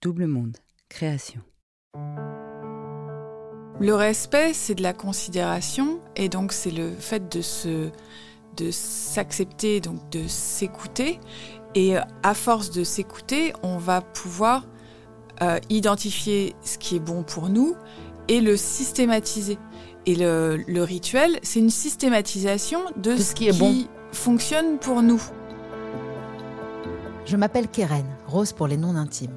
Double Monde, création. Le respect, c'est de la considération et donc c'est le fait de se de s'accepter, donc de s'écouter. Et euh, à force de s'écouter, on va pouvoir euh, identifier ce qui est bon pour nous et le systématiser. Et le, le rituel, c'est une systématisation de, De ce qui est bon. fonctionne pour nous. Je m'appelle Keren, Rose pour les noms intimes.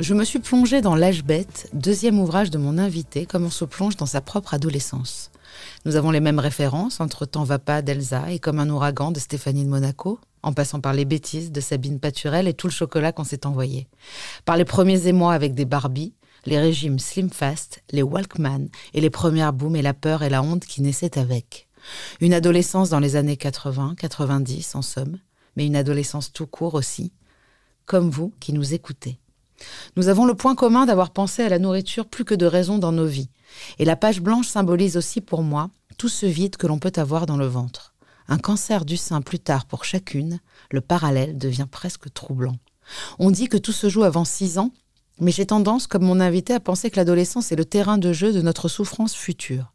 Je me suis plongée dans L'âge bête, deuxième ouvrage de mon invité, comme on se plonge dans sa propre adolescence. Nous avons les mêmes références entre Temps va pas d'Elsa et Comme un ouragan de Stéphanie de Monaco, en passant par les bêtises de Sabine Paturel et tout le chocolat qu'on s'est envoyé. Par les premiers émois avec des Barbies, les régimes Slim Fast, les Walkman et les premières booms et la peur et la honte qui naissaient avec. Une adolescence dans les années 80, 90 en somme, mais une adolescence tout court aussi, comme vous qui nous écoutez. Nous avons le point commun d'avoir pensé à la nourriture plus que de raison dans nos vies. Et la page blanche symbolise aussi pour moi tout ce vide que l'on peut avoir dans le ventre. Un cancer du sein plus tard pour chacune, le parallèle devient presque troublant. On dit que tout se joue avant six ans, mais j'ai tendance, comme mon invité, à penser que l'adolescence est le terrain de jeu de notre souffrance future.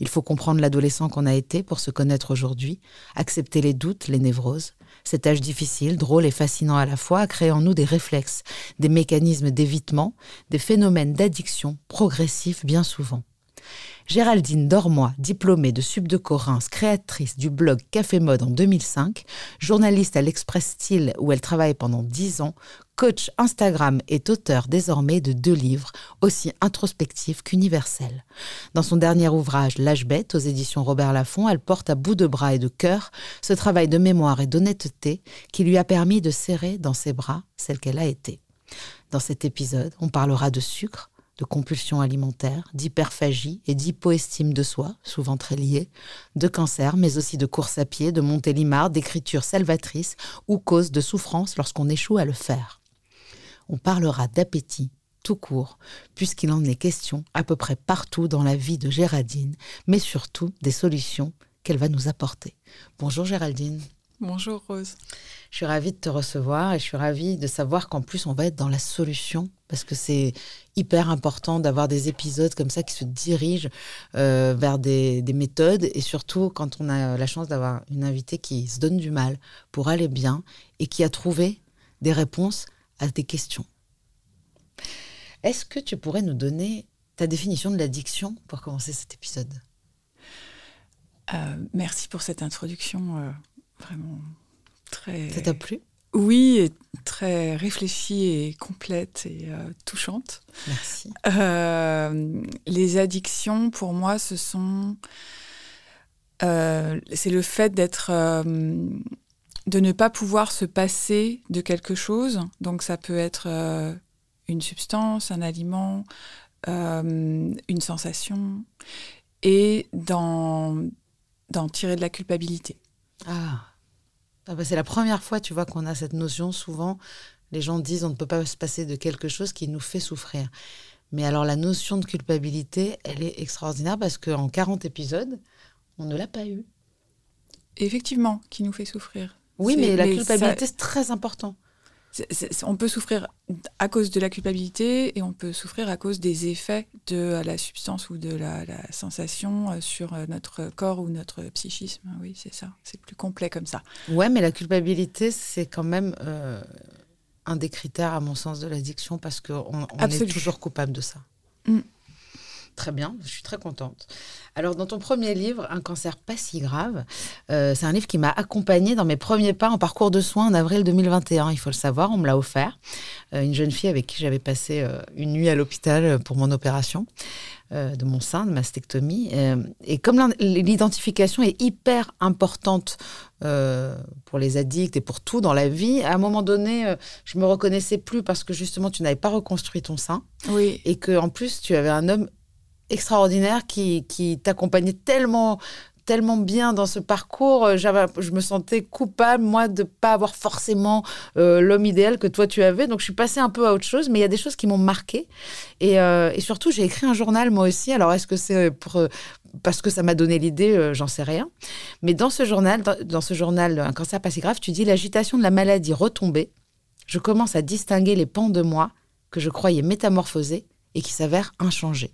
Il faut comprendre l'adolescent qu'on a été pour se connaître aujourd'hui, accepter les doutes, les névroses. Cet âge difficile, drôle et fascinant à la fois a créé en nous des réflexes, des mécanismes d'évitement, des phénomènes d'addiction progressifs bien souvent. Géraldine Dormoy, diplômée de Sub de Corinthe, créatrice du blog Café Mode en 2005, journaliste à l'Express Style où elle travaille pendant 10 ans, coach Instagram est auteur désormais de deux livres, aussi introspectifs qu'universels. Dans son dernier ouvrage L'âge bête aux éditions Robert Laffont, elle porte à bout de bras et de cœur ce travail de mémoire et d'honnêteté qui lui a permis de serrer dans ses bras celle qu'elle a été. Dans cet épisode, on parlera de sucre, de compulsion alimentaire, d'hyperphagie et d'hypoestime de soi, souvent très liées, de cancer, mais aussi de course à pied, de Montélimar, d'écriture salvatrice ou cause de souffrance lorsqu'on échoue à le faire. On parlera d'appétit, tout court, puisqu'il en est question à peu près partout dans la vie de Géraldine, mais surtout des solutions qu'elle va nous apporter. Bonjour Géraldine. Bonjour Rose. Je suis ravie de te recevoir et je suis ravie de savoir qu'en plus on va être dans la solution parce que c'est hyper important d'avoir des épisodes comme ça qui se dirigent euh, vers des, des méthodes et surtout quand on a la chance d'avoir une invitée qui se donne du mal pour aller bien et qui a trouvé des réponses à tes questions. Est-ce que tu pourrais nous donner ta définition de l'addiction pour commencer cet épisode? Euh, merci pour cette introduction euh, vraiment très. Ça t'a plu? Oui, et très réfléchie et complète et euh, touchante. Merci. Euh, les addictions, pour moi, ce sont. euh, c'est le fait d'être. De ne pas pouvoir se passer de quelque chose. Donc, ça peut être euh, une substance, un aliment, euh, une sensation. Et d'en tirer de la culpabilité. Ah, Ah bah, c'est la première fois, tu vois, qu'on a cette notion. Souvent, les gens disent on ne peut pas se passer de quelque chose qui nous fait souffrir. Mais alors, la notion de culpabilité, elle est extraordinaire parce qu'en 40 épisodes, on ne l'a pas eu. Effectivement, qui nous fait souffrir. Oui, mais la culpabilité, c'est très important. On peut souffrir à cause de la culpabilité et on peut souffrir à cause des effets de la substance ou de la, la sensation euh, sur euh, notre corps ou notre psychisme. Oui, c'est ça. C'est plus complet comme ça. Ouais, mais la culpabilité, c'est quand même euh, un des critères, à mon sens, de l'addiction parce qu'on on est toujours coupable de ça. Mm. Très bien, je suis très contente. Alors, dans ton premier livre, Un cancer pas si grave, euh, c'est un livre qui m'a accompagnée dans mes premiers pas en parcours de soins en avril 2021. Il faut le savoir, on me l'a offert. Euh, une jeune fille avec qui j'avais passé euh, une nuit à l'hôpital pour mon opération de mon sein, de mastectomie. et comme l'identification est hyper importante pour les addicts et pour tout dans la vie, à un moment donné, je me reconnaissais plus parce que justement, tu n'avais pas reconstruit ton sein. Oui. Et que en plus, tu avais un homme extraordinaire qui, qui t'accompagnait tellement tellement bien dans ce parcours, euh, je me sentais coupable, moi, de pas avoir forcément euh, l'homme idéal que toi tu avais. Donc, je suis passée un peu à autre chose, mais il y a des choses qui m'ont marqué. Et, euh, et surtout, j'ai écrit un journal, moi aussi. Alors, est-ce que c'est pour, parce que ça m'a donné l'idée J'en sais rien. Mais dans ce journal, dans, dans ce journal, Un cancer pas si grave, tu dis l'agitation de la maladie retombée. Je commence à distinguer les pans de moi que je croyais métamorphosés et qui s'avèrent inchangés.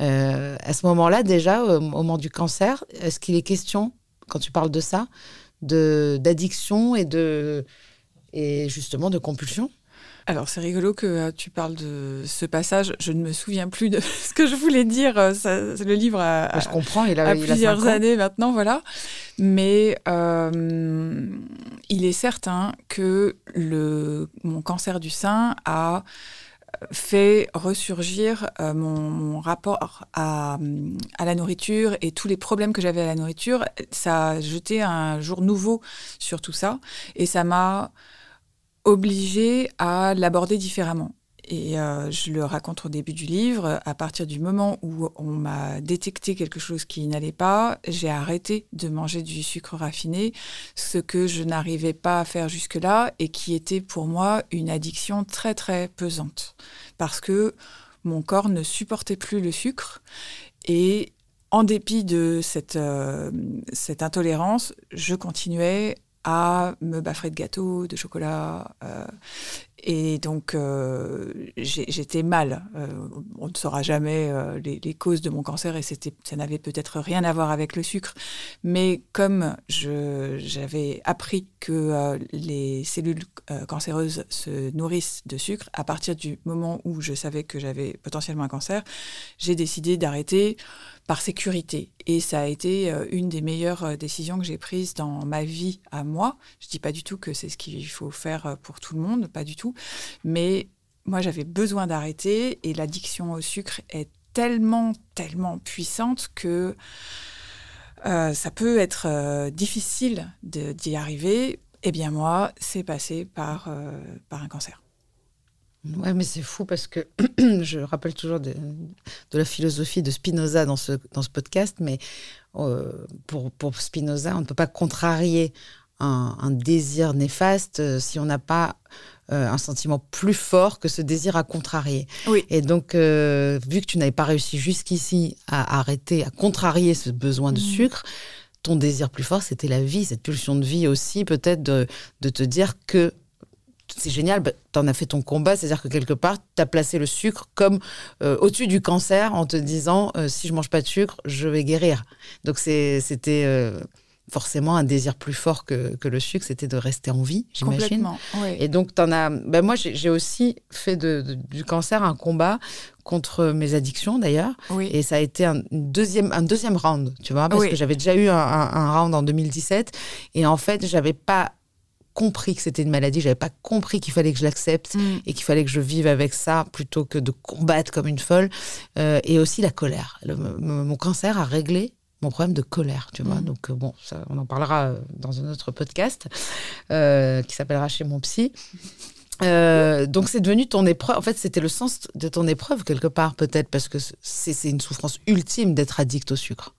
Euh, à ce moment-là, déjà, au moment du cancer, est-ce qu'il est question, quand tu parles de ça, d'addiction et, de, et justement de compulsion? Alors c'est rigolo que euh, tu parles de ce passage. Je ne me souviens plus de ce que je voulais dire. Euh, le livre a, bah, je comprends, il a, plusieurs années maintenant, voilà. Mais il est certain que le, mon cancer du sein a fait ressurgir euh, mon, rapport à, la nourriture et tous les problèmes que j'avais à la nourriture. Ça a jeté un jour nouveau sur tout ça et ça m'a obligée à l'aborder différemment. Et euh, je le raconte au début du livre. À partir du moment où on m'a détecté quelque chose qui n'allait pas, j'ai arrêté de manger du sucre raffiné, ce que je n'arrivais pas à faire jusque-là et qui était pour moi une addiction très très pesante. Parce que mon corps ne supportait plus le sucre et en dépit de cette, euh, cette intolérance, je continuais à me baffrer de gâteaux, de chocolat. Euh, et donc, euh, j'étais mal. Euh, on ne saura jamais les, les, causes de mon cancer et ça n'avait peut-être rien à voir avec le sucre. Mais comme j'avais appris que les cellules cancéreuses se nourrissent de sucre, à partir du moment où je savais que j'avais potentiellement un cancer, j'ai décidé d'arrêter par sécurité. Et ça a été une des meilleures décisions que j'ai prises dans ma vie à moi. Je ne dis pas du tout que c'est ce qu'il faut faire pour tout le monde, pas du tout. Mais moi, j'avais besoin d'arrêter et l'addiction au sucre est tellement, tellement puissante que euh, ça peut être euh, difficile d'y arriver. Eh bien, moi, c'est passé par, euh, par un cancer. Ouais, mais c'est fou parce que je rappelle toujours de, la philosophie de Spinoza dans ce, dans ce podcast, mais pour, pour Spinoza, on ne peut pas contrarier un, un désir néfaste si on n'a pas euh, un sentiment plus fort que ce désir à contrarier. Oui. Et donc, euh, vu que tu n'avais pas réussi jusqu'ici à arrêter, à contrarier ce besoin de mmh. sucre, ton désir plus fort, c'était la vie, cette pulsion de vie aussi, peut-être de, de te dire que c'est génial, bah, tu en as fait ton combat, c'est-à-dire que quelque part, tu as placé le sucre comme euh, au-dessus du cancer en te disant si je mange pas de sucre, je vais guérir. Donc c'était forcément un désir plus fort que, que le sucre, c'était de rester en vie, j'imagine. Oui. Et donc, en as. Ben moi, j'ai aussi fait de, du cancer un combat contre mes addictions, d'ailleurs. Oui. Et ça a été un deuxième, un deuxième round, tu vois, parce que j'avais déjà eu un, un, round en 2017. Et en fait, j'avais pas compris que c'était une maladie, j'avais pas compris qu'il fallait que je l'accepte mm. et qu'il fallait que je vive avec ça plutôt que de combattre comme une folle. Euh, et aussi la colère. mon cancer a réglé mon problème de colère, tu vois. Mm. Donc, euh, bon, ça, on en parlera euh, dans un autre podcast euh, qui s'appellera Chez mon psy. donc, c'est devenu ton épreuve. En fait, c'était le sens de ton épreuve, quelque part, peut-être, parce que c'est une souffrance ultime d'être addict au sucre.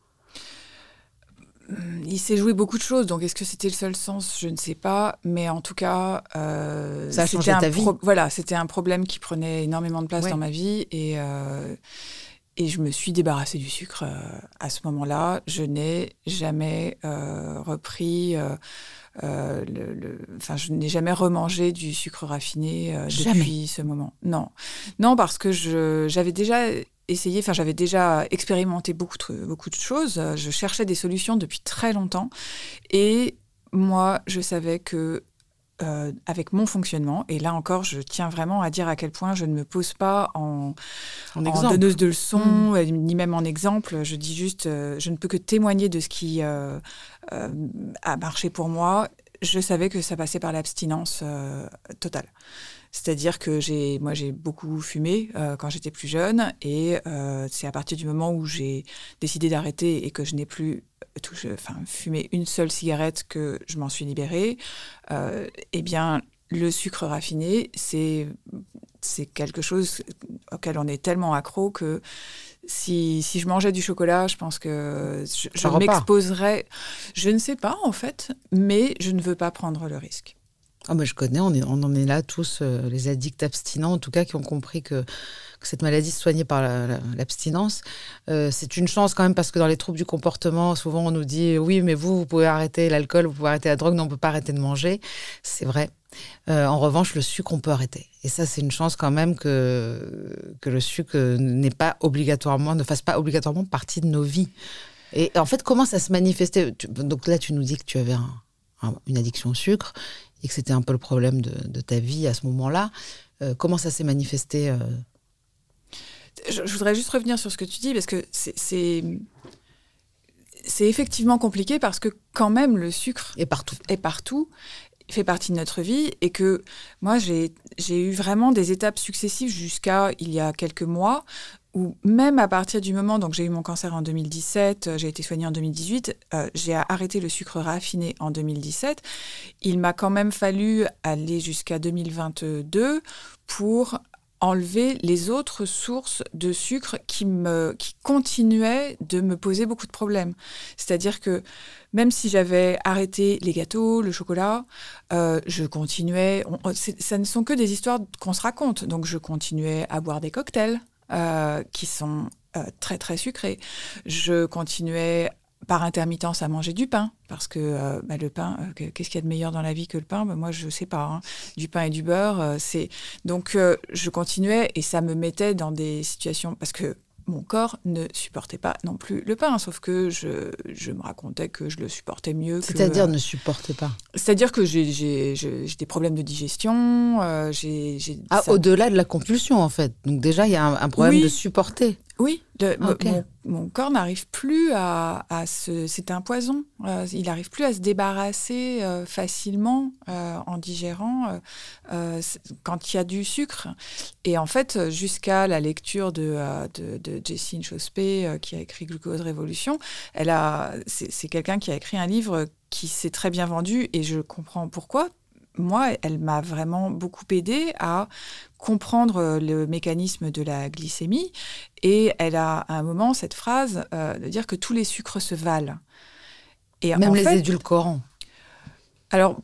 Il s'est joué beaucoup de choses, donc est-ce que c'était le seul sens? Je ne sais pas, mais en tout cas, ça a changé ta vie. Voilà, c'était un problème qui prenait énormément de place dans ma vie et et je me suis débarrassée du sucre euh, à ce moment-là. Je n'ai jamais euh, repris. Euh, le, enfin, je n'ai jamais remangé du sucre raffiné depuis ce moment. Non, non, parce que j'avais déjà essayé, enfin, j'avais déjà expérimenté beaucoup de, beaucoup de choses. Je cherchais des solutions depuis très longtemps, et moi, je savais que avec mon fonctionnement. Et là encore, je tiens vraiment à dire à quel point je ne me pose pas en, en, donneuse de leçons, mmh. ni même en exemple. Je dis juste, je ne peux que témoigner de ce qui a marché pour moi. Je savais que ça passait par l'abstinence totale. C'est-à-dire que j'ai, moi, j'ai beaucoup fumé euh, quand j'étais plus jeune, et euh, c'est à partir du moment où j'ai décidé d'arrêter et que je n'ai plus touché, enfin, fumé une seule cigarette que je m'en suis libérée. Euh, eh bien, le sucre raffiné, c'est c'est quelque chose auquel on est tellement accro que si, si, je mangeais du chocolat, je pense que je, je m'exposerais. Je ne sais pas en fait, mais je ne veux pas prendre le risque. Ah je connais, on, en est là tous, euh, les addicts abstinents, en tout cas, qui ont compris que, cette maladie se soignait par l'abstinence. Euh, c'est une chance quand même, parce que dans les troubles du comportement, souvent on nous dit oui, mais vous, vous pouvez arrêter l'alcool, vous pouvez arrêter la drogue, non, on ne peut pas arrêter de manger. C'est vrai. Euh, en revanche, le sucre, on peut arrêter. Et ça, c'est une chance quand même que, que le sucre n'est pas obligatoirement, ne fasse pas obligatoirement partie de nos vies. Et en fait, comment ça se manifestait? Donc là, tu nous dis que tu avais une addiction au sucre et que c'était un peu le problème de, ta vie à ce moment-là. Euh, comment ça s'est manifesté euh? Je, voudrais juste revenir sur ce que tu dis parce que c'est c'est effectivement compliqué parce que quand même le sucre est partout. Est partout fait partie de notre vie et que moi j'ai eu vraiment des étapes successives jusqu'à il y a quelques mois où même à partir du moment, donc j'ai eu mon cancer en 2017, euh, j'ai été soignée en 2018, euh, j'ai arrêté le sucre raffiné en 2017. Il m'a quand même fallu aller jusqu'à 2022 pour enlever les autres sources de sucre qui, me, qui continuaient de me poser beaucoup de problèmes. C'est-à-dire que même si j'avais arrêté les gâteaux, le chocolat, euh, je continuais. ça ne sont que des histoires qu'on se raconte. Donc je continuais à boire des cocktails, euh, qui sont euh, très très sucrés. Je continuais par intermittence à manger du pain parce que euh, bah, le pain qu'est-ce qu'il y a de meilleur dans la vie que le pain? Bah, moi je sais pas hein. du pain et du beurre c'est donc je continuais et ça me mettait dans des situations parce que mon corps ne supportait pas non plus le pain, sauf que je, je me racontais que je le supportais mieux. C'est-à-dire ne supportait pas C'est-à-dire que j'ai des problèmes de digestion. Euh, j'ai ah, au-delà de la compulsion, en fait. Donc déjà, il y a un, problème de supporter. Oui, mon, corps n'arrive plus à, se... C'est un poison. Euh, il n'arrive plus à se débarrasser euh, facilement euh, en digérant quand il y a du sucre. Et en fait, jusqu'à la lecture de, de, de Jessine Chospé, qui a écrit Glucose Révolution, elle a, c'est quelqu'un qui a écrit un livre qui s'est très bien vendu et je comprends pourquoi moi, elle m'a vraiment beaucoup aidé à comprendre euh, le mécanisme de la glycémie. Et elle a à un moment cette phrase euh, de dire que tous les sucres se valent. Et Même les édulcorants. Alors,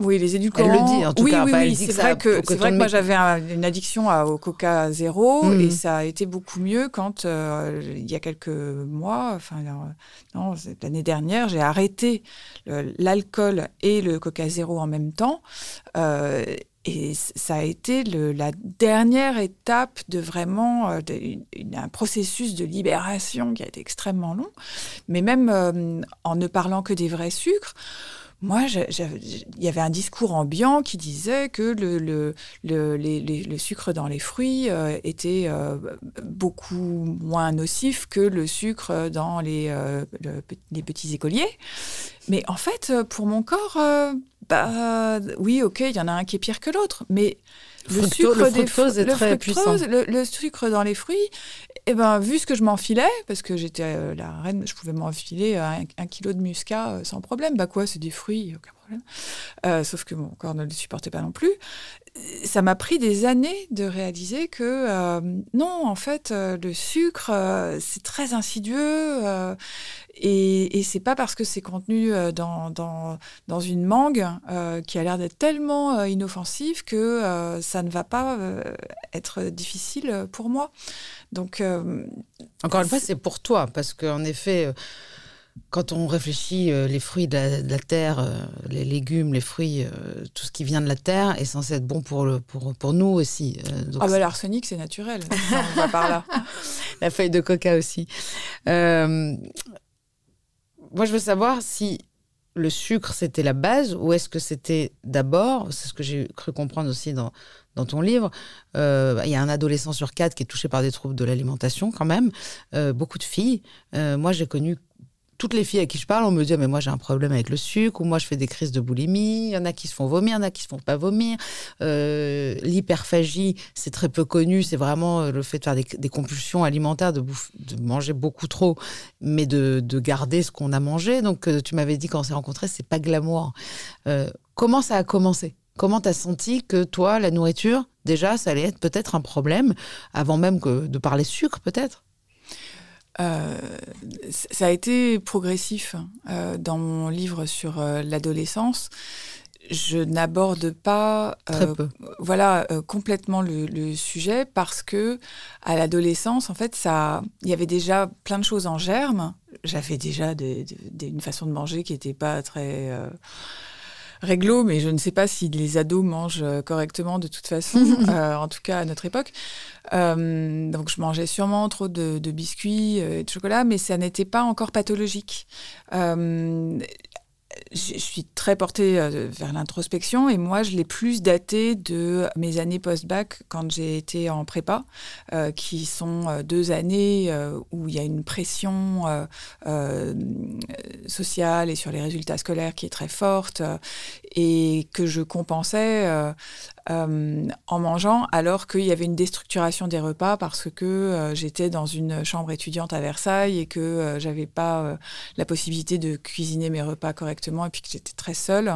oui, les édulcorants. Elle le dit, en tout oui, cas. Oui, oui, c'est vrai que, c'est vrai que moi j'avais une addiction au Coca zéro et ça a été beaucoup mieux quand euh, il y a quelques mois, enfin non, l'année dernière, j'ai arrêté l'alcool et le Coca zéro en même temps. Euh, et ça a été le, la dernière étape de vraiment euh, un processus de libération qui a été extrêmement long. Mais même en ne parlant que des vrais sucres, moi, il y avait un discours ambiant qui disait que le, sucre dans les fruits euh, était euh, beaucoup moins nocif que le sucre dans les, euh, les petits écoliers. Mais en fait, pour mon corps, bah, oui, ok, il y en a un qui est pire que l'autre, mais le, sucre des est très puissant. Le, sucre dans les fruits, eh ben, vu ce que je m'enfilais, parce que j'étais euh, la reine, je pouvais m'enfiler un, un, kilo de muscat euh, sans problème. Bah quoi, c'est des fruits, aucun problème. Euh, sauf que mon corps ne le supportait pas non plus. Ça m'a pris des années de réaliser que non, en fait, le sucre, c'est très insidieux. Et, et c'est pas parce que c'est contenu dans, dans, dans une mangue qui a l'air d'être tellement inoffensif que ça ne va pas être difficile pour moi. Donc, euh, encore une fois, c'est pour toi, parce qu'en effet, euh, quand on réfléchit, euh, les fruits de la, terre, les légumes, les fruits, tout ce qui vient de la terre est censé être bon pour, le, pour, pour nous aussi. ah bah l'arsenic, c'est naturel. on va par là. la feuille de coca aussi. moi, je veux savoir si le sucre, c'était la base ou est-ce que c'était d'abord, c'est ce que j'ai cru comprendre aussi dans, dans ton livre, euh, il y a un adolescent sur quatre qui est touché par des troubles de l'alimentation quand même, euh, beaucoup de filles. Euh, moi, j'ai connu toutes les filles à qui je parle, on me dit ah, mais moi j'ai un problème avec le sucre ou moi je fais des crises de boulimie. Il y en a qui se font vomir, il y en a qui se font pas vomir. L'hyperphagie, c'est très peu connu. C'est vraiment le fait de faire des, compulsions alimentaires, de, de, manger beaucoup trop, mais de, de garder ce qu'on a mangé. Donc tu m'avais dit quand on s'est rencontrés, c'est pas glamour. comment ça a commencé? Comment tu as senti que toi, la nourriture, déjà, ça allait être peut-être un problème, avant même que de parler sucre, peut-être? euh, ça a été progressif euh, dans mon livre sur euh, l'adolescence. Je n'aborde pas voilà complètement le, sujet parce que à l'adolescence en fait ça il y avait déjà plein de choses en germe j'avais déjà une façon de manger qui n'était pas très réglo, mais je ne sais pas si les ados mangent euh, correctement de toute façon, euh, en tout cas à notre époque. Euh, donc je mangeais sûrement trop de, biscuits et de chocolat, mais ça n'était pas encore pathologique je suis très portée euh, vers l'introspection et moi, je l'ai plus daté de mes années post-bac quand j'ai été en prépa, euh, qui sont euh, deux années où il y a une pression sociale et sur les résultats scolaires qui est très forte et que je compensais en mangeant, alors qu'il y avait une déstructuration des repas parce que j'étais dans une chambre étudiante à Versailles et que j'avais pas la possibilité de cuisiner mes repas correctement et puis que j'étais très seule.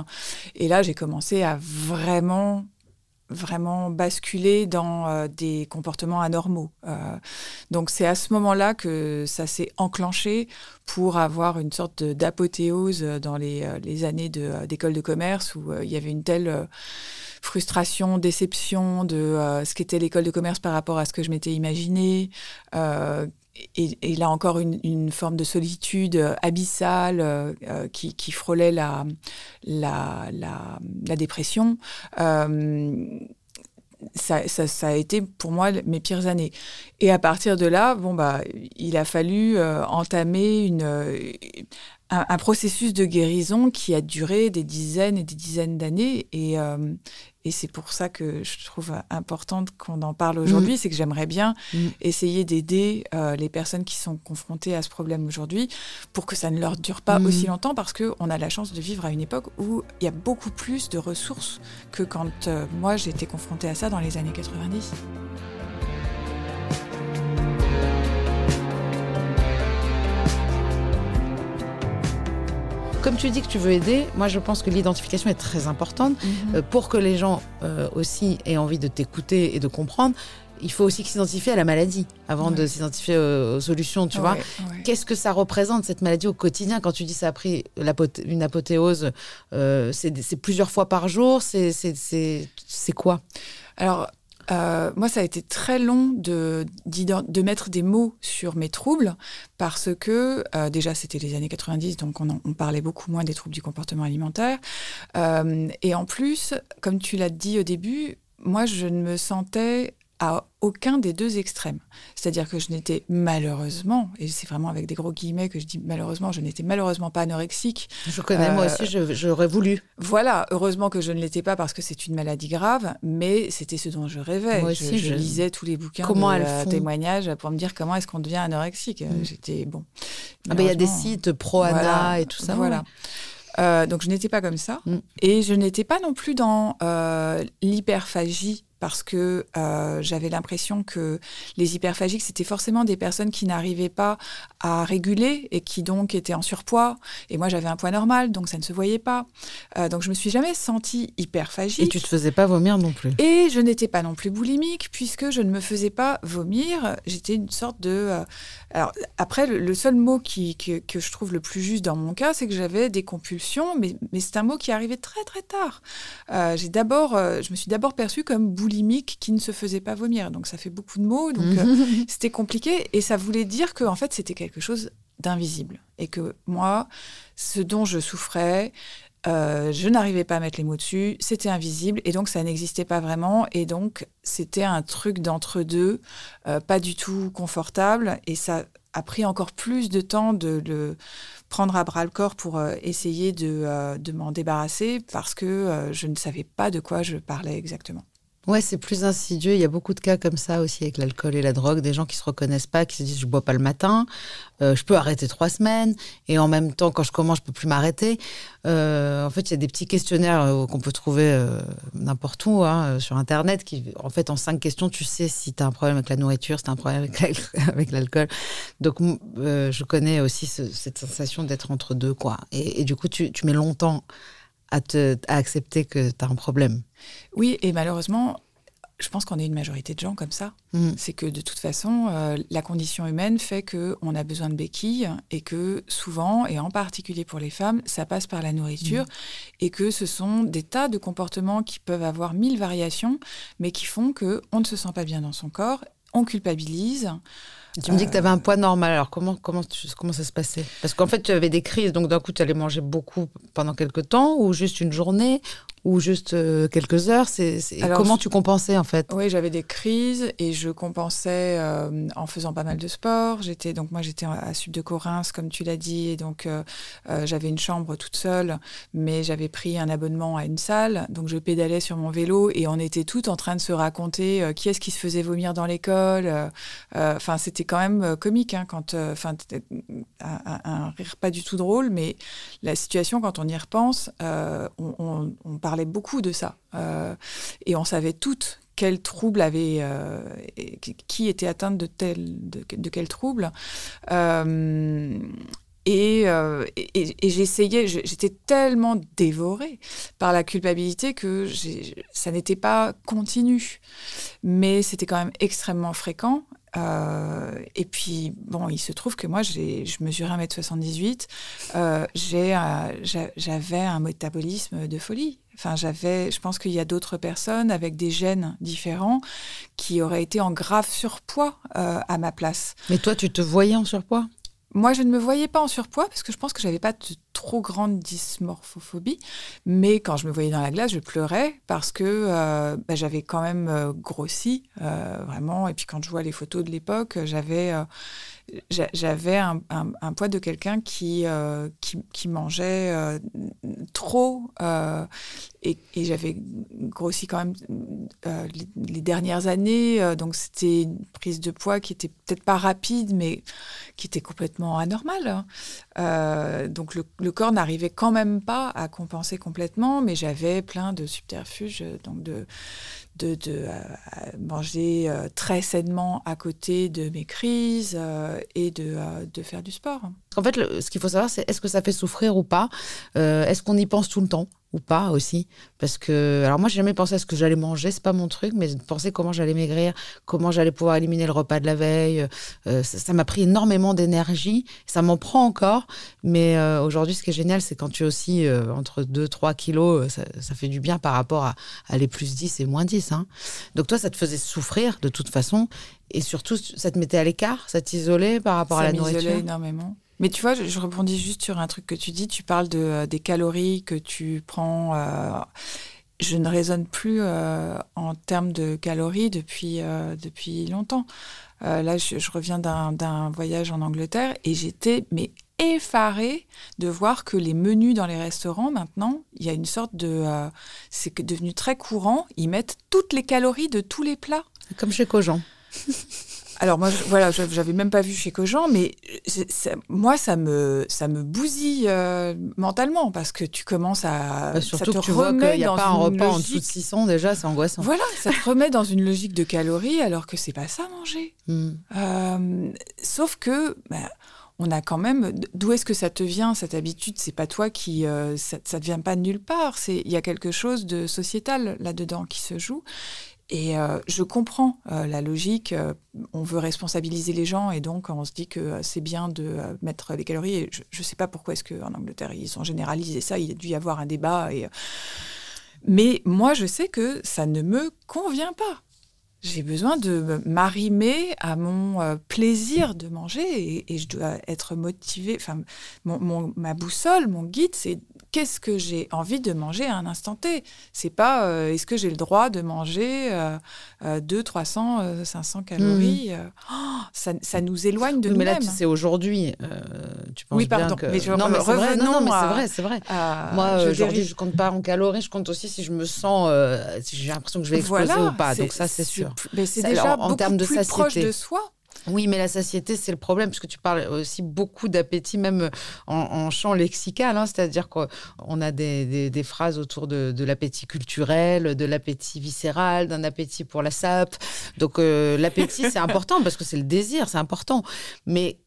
Et là, j'ai commencé à vraiment vraiment basculer dans des comportements anormaux. donc c'est à ce moment-là que ça s'est enclenché pour avoir une sorte d'apothéose dans les, les années d'école de, commerce où il y avait une telle frustration, déception de euh, ce qu'était l'école de commerce par rapport à ce que je m'étais imaginé. Euh, et, là encore une, forme de solitude euh, abyssale qui, frôlait la, la, la, dépression. Ça, a été pour moi mes pires années. Et à partir de là, bon bah, il a fallu entamer une, un, processus de guérison qui a duré des dizaines et des dizaines d'années. Et, et c'est pour ça que je trouve important qu'on en parle aujourd'hui, mm. c'est que j'aimerais bien mm. essayer d'aider euh, les personnes qui sont confrontées à ce problème aujourd'hui pour que ça ne leur dure pas mm. aussi longtemps parce qu'on a la chance de vivre à une époque où il y a beaucoup plus de ressources que quand euh, moi j'étais confrontée à ça dans les années 90. Comme tu dis que tu veux aider, moi je pense que l'identification est très importante mhm. euh, pour que les gens euh, aussi aient envie de t'écouter et de comprendre. Il faut aussi s'identifier à la maladie avant de s'identifier aux, solutions, tu vois. Qu'est-ce que ça représente cette maladie au quotidien? Quand tu dis ça a pris une apothéose, euh, c'est plusieurs fois par jour, c'est quoi? Alors, euh, moi, ça a été très long de, mettre des mots sur mes troubles parce que euh, déjà, c'était les années 90, donc on, on, parlait beaucoup moins des troubles du comportement alimentaire. Euh, et en plus, comme tu l'as dit au début, moi, je ne me sentais à aucun des deux extrêmes. C'est-à-dire que je n'étais malheureusement, et c'est vraiment avec des gros guillemets que je dis malheureusement, je n'étais malheureusement pas anorexique. Je connais, moi aussi, j'aurais voulu. Voilà, heureusement que je ne l'étais pas parce que c'est une maladie grave, mais c'était ce dont je rêvais. Moi aussi, je, lisais tous les bouquins comment de euh, témoignages pour me dire comment est-ce qu'on devient anorexique. Mm. J'étais bon. Ah ben, il y a des sites pro-ana et tout ça. Voilà. Euh, donc je n'étais pas comme ça. Mm. Et je n'étais pas non plus dans euh, l'hyperphagie parce que euh, j'avais l'impression que les hyperphagiques, c'était forcément des personnes qui n'arrivaient pas à réguler et qui donc étaient en surpoids. Et moi, j'avais un poids normal, donc ça ne se voyait pas. Euh, donc je me suis jamais sentie hyperphagique. Et tu te faisais pas vomir non plus. Et je n'étais pas non plus boulimique, puisque je ne me faisais pas vomir. J'étais une sorte de... Euh, alors après, le, seul mot qui, que, je trouve le plus juste dans mon cas, c'est que j'avais des compulsions, mais, mais c'est un mot qui arrivait très très tard. j'ai d'abord, je me suis d'abord perçue comme boulimique qui ne se faisait pas vomir. Donc ça fait beaucoup de mots, donc euh, c'était compliqué. Et ça voulait dire que en fait c'était quelque chose d'invisible. Et que moi, ce dont je souffrais, euh, je n'arrivais pas à mettre les mots dessus, c'était invisible. Et donc ça n'existait pas vraiment. Et donc c'était un truc d'entre-deux, euh, pas du tout confortable. Et ça a pris encore plus de temps de le prendre à bras le corps pour essayer de, de m'en débarrasser parce que je ne savais pas de quoi je parlais exactement. Ouais, c'est plus insidieux. Il y a beaucoup de cas comme ça aussi avec l'alcool et la drogue, des gens qui se reconnaissent pas, qui se disent je bois pas le matin, euh, je peux arrêter trois semaines, et en même temps quand je commence je peux plus m'arrêter. Euh, en fait, il y a des petits questionnaires euh, qu'on peut trouver n'importe où hein, sur internet qui, en fait, en cinq questions, tu sais si tu as un problème avec la nourriture, si as un problème avec l'alcool. Donc, je connais aussi cette sensation d'être entre deux, quoi. Et, du coup, tu mets longtemps à, te, à accepter que tu as un problème. Oui, et malheureusement, je pense qu'on est une majorité de gens comme ça. Mm. C'est que de toute façon, euh, la condition humaine fait qu'on a besoin de béquilles et que souvent, et en particulier pour les femmes, ça passe par la nourriture mm. et que ce sont des tas de comportements qui peuvent avoir mille variations, mais qui font qu'on ne se sent pas bien dans son corps, on culpabilise. Tu me dis que tu avais un poids normal. Alors, comment, comment, ça se passait? Parce qu'en fait, tu avais des crises, donc d'un coup, tu allais manger beaucoup pendant quelques temps, ou juste une journée, ou juste euh, quelques heures c'est, Comment tu compensais en fait? Oui, j'avais des crises et je compensais euh, en faisant pas mal de sport. J'étais donc moi j'étais à Sud de Corinthe comme tu l'as dit et donc euh, j'avais une chambre toute seule, mais j'avais pris un abonnement à une salle. Donc je pédalais sur mon vélo et on était toutes en train de se raconter qui est-ce qui se faisait vomir dans l'école. Enfin c'était quand même comique hein, quand enfin un, un, rire pas du tout drôle, mais la situation quand on y repense, on, on, on parlait beaucoup de ça. Euh, et on savait toutes quel trouble avait, euh, qui était atteinte de, tel, de, quel trouble. Euh, et, et, j'essayais, j'étais tellement dévorée par la culpabilité que ça n'était pas continu. Mais c'était quand même extrêmement fréquent. Euh, et puis, bon, il se trouve que moi, je mesurais 1m78. Euh, j'avais un métabolisme de folie. Enfin, j'avais, je pense qu'il y a d'autres personnes avec des gènes différents qui auraient été en grave surpoids euh, à ma place. Mais toi, tu te voyais en surpoids? Moi, je ne me voyais pas en surpoids parce que je pense que j'avais pas de trop grande dysmorphophobie. Mais quand je me voyais dans la glace, je pleurais parce que euh, bah, j'avais quand même euh, grossi, euh, vraiment. Et puis quand je vois les photos de l'époque, j'avais j'avais un, poids de quelqu'un qui, qui, mangeait trop et, j'avais grossi quand même les, dernières années. donc c'était une prise de poids qui était peut-être pas rapide, mais qui était complètement anormale. Hein. donc le, le corps n'arrivait quand même pas à compenser complètement, mais j'avais plein de subterfuges, donc de, de, de euh, manger euh, très sainement à côté de mes crises euh, et de, de, faire du sport. En fait, ce qu'il faut savoir, c'est est-ce que ça fait souffrir ou pas Est-ce qu'on y pense tout le temps ou pas aussi? Parce que alors moi j'ai jamais pensé à ce que j'allais manger c'est pas mon truc mais penser comment j'allais maigrir comment j'allais pouvoir éliminer le repas de la veille ça m'a pris énormément d'énergie ça m'en prend encore mais aujourd'hui ce qui est génial c'est quand tu es aussi entre 2 3 kilos ça, ça, fait du bien par rapport à, à les plus 10 et moins 10 Hein. Donc toi, ça te faisait souffrir de toute façon. Et surtout, ça te mettait à l'écart, ça t'isolait par rapport à la nourriture? Ça énormément. Mais tu vois, je, rebondis juste sur un truc que tu dis. Tu parles de, euh, des calories que tu prends. Euh, je ne raisonne plus euh, en termes de calories depuis, depuis longtemps. là, je, je reviens d'un voyage en Angleterre et j'étais mais effarée de voir que les menus dans les restaurants, maintenant, il y a une sorte de... C'est devenu très courant, ils mettent toutes les calories de tous les plats. Comme chez Cogent. Alors moi, je, voilà, j'avais même pas vu chez Cogent, mais moi, ça me, ça me bousille euh, mentalement parce que tu commences à. Bah, surtout que tu vois qu'il n'y a pas un repas en dessous de 600 déjà, c'est angoissant. Voilà, ça te remet dans une logique de calories alors que c'est pas ça manger. Hmm. Euh, sauf que. Bah, on a quand même d'où est-ce que ça te vient cette habitude? C'est pas toi qui euh, ça, ne vient pas de nulle part c'est il y a quelque chose de sociétal là-dedans qui se joue et euh, je comprends euh, la logique on veut responsabiliser les gens et donc on se dit que c'est bien de mettre les calories et je, ne sais pas pourquoi est-ce qu'en Angleterre ils ont généralisé ça il a dû y avoir un débat mais moi je sais que ça ne me convient pas j'ai besoin de m'arrimer à mon euh, plaisir de manger et, je dois être motivée. Enfin, ma boussole, mon guide, c'est qu'est-ce que j'ai envie de manger à un instant T? C'est pas euh, est-ce que j'ai le droit de manger 2, 300, 500 calories. Mmh. Oh, ça, ça, nous éloigne de oui, nous-mêmes. Mais là, c'est aujourd'hui. tu penses oui, pardon. Bien que... Mais je non, mais c'est vrai. Non, mais c'est vrai, c'est vrai. Moi, aujourd'hui, je, je compte pas en calories. Je compte aussi si je me sens, si j'ai l'impression que je vais exploser voilà, ou pas. Donc ça, c'est sûr. Mais c'est déjà en, beaucoup termes de plus proche de soi. Oui, mais la satiété, c'est le problème, puisque tu parles aussi beaucoup d'appétit, même en, champ lexical, hein, c'est-à-dire qu'on a des, phrases autour de, l'appétit culturel, de l'appétit viscéral, d'un appétit pour la sape. Donc euh, l'appétit, c'est important, parce que c'est le désir, c'est important. Mais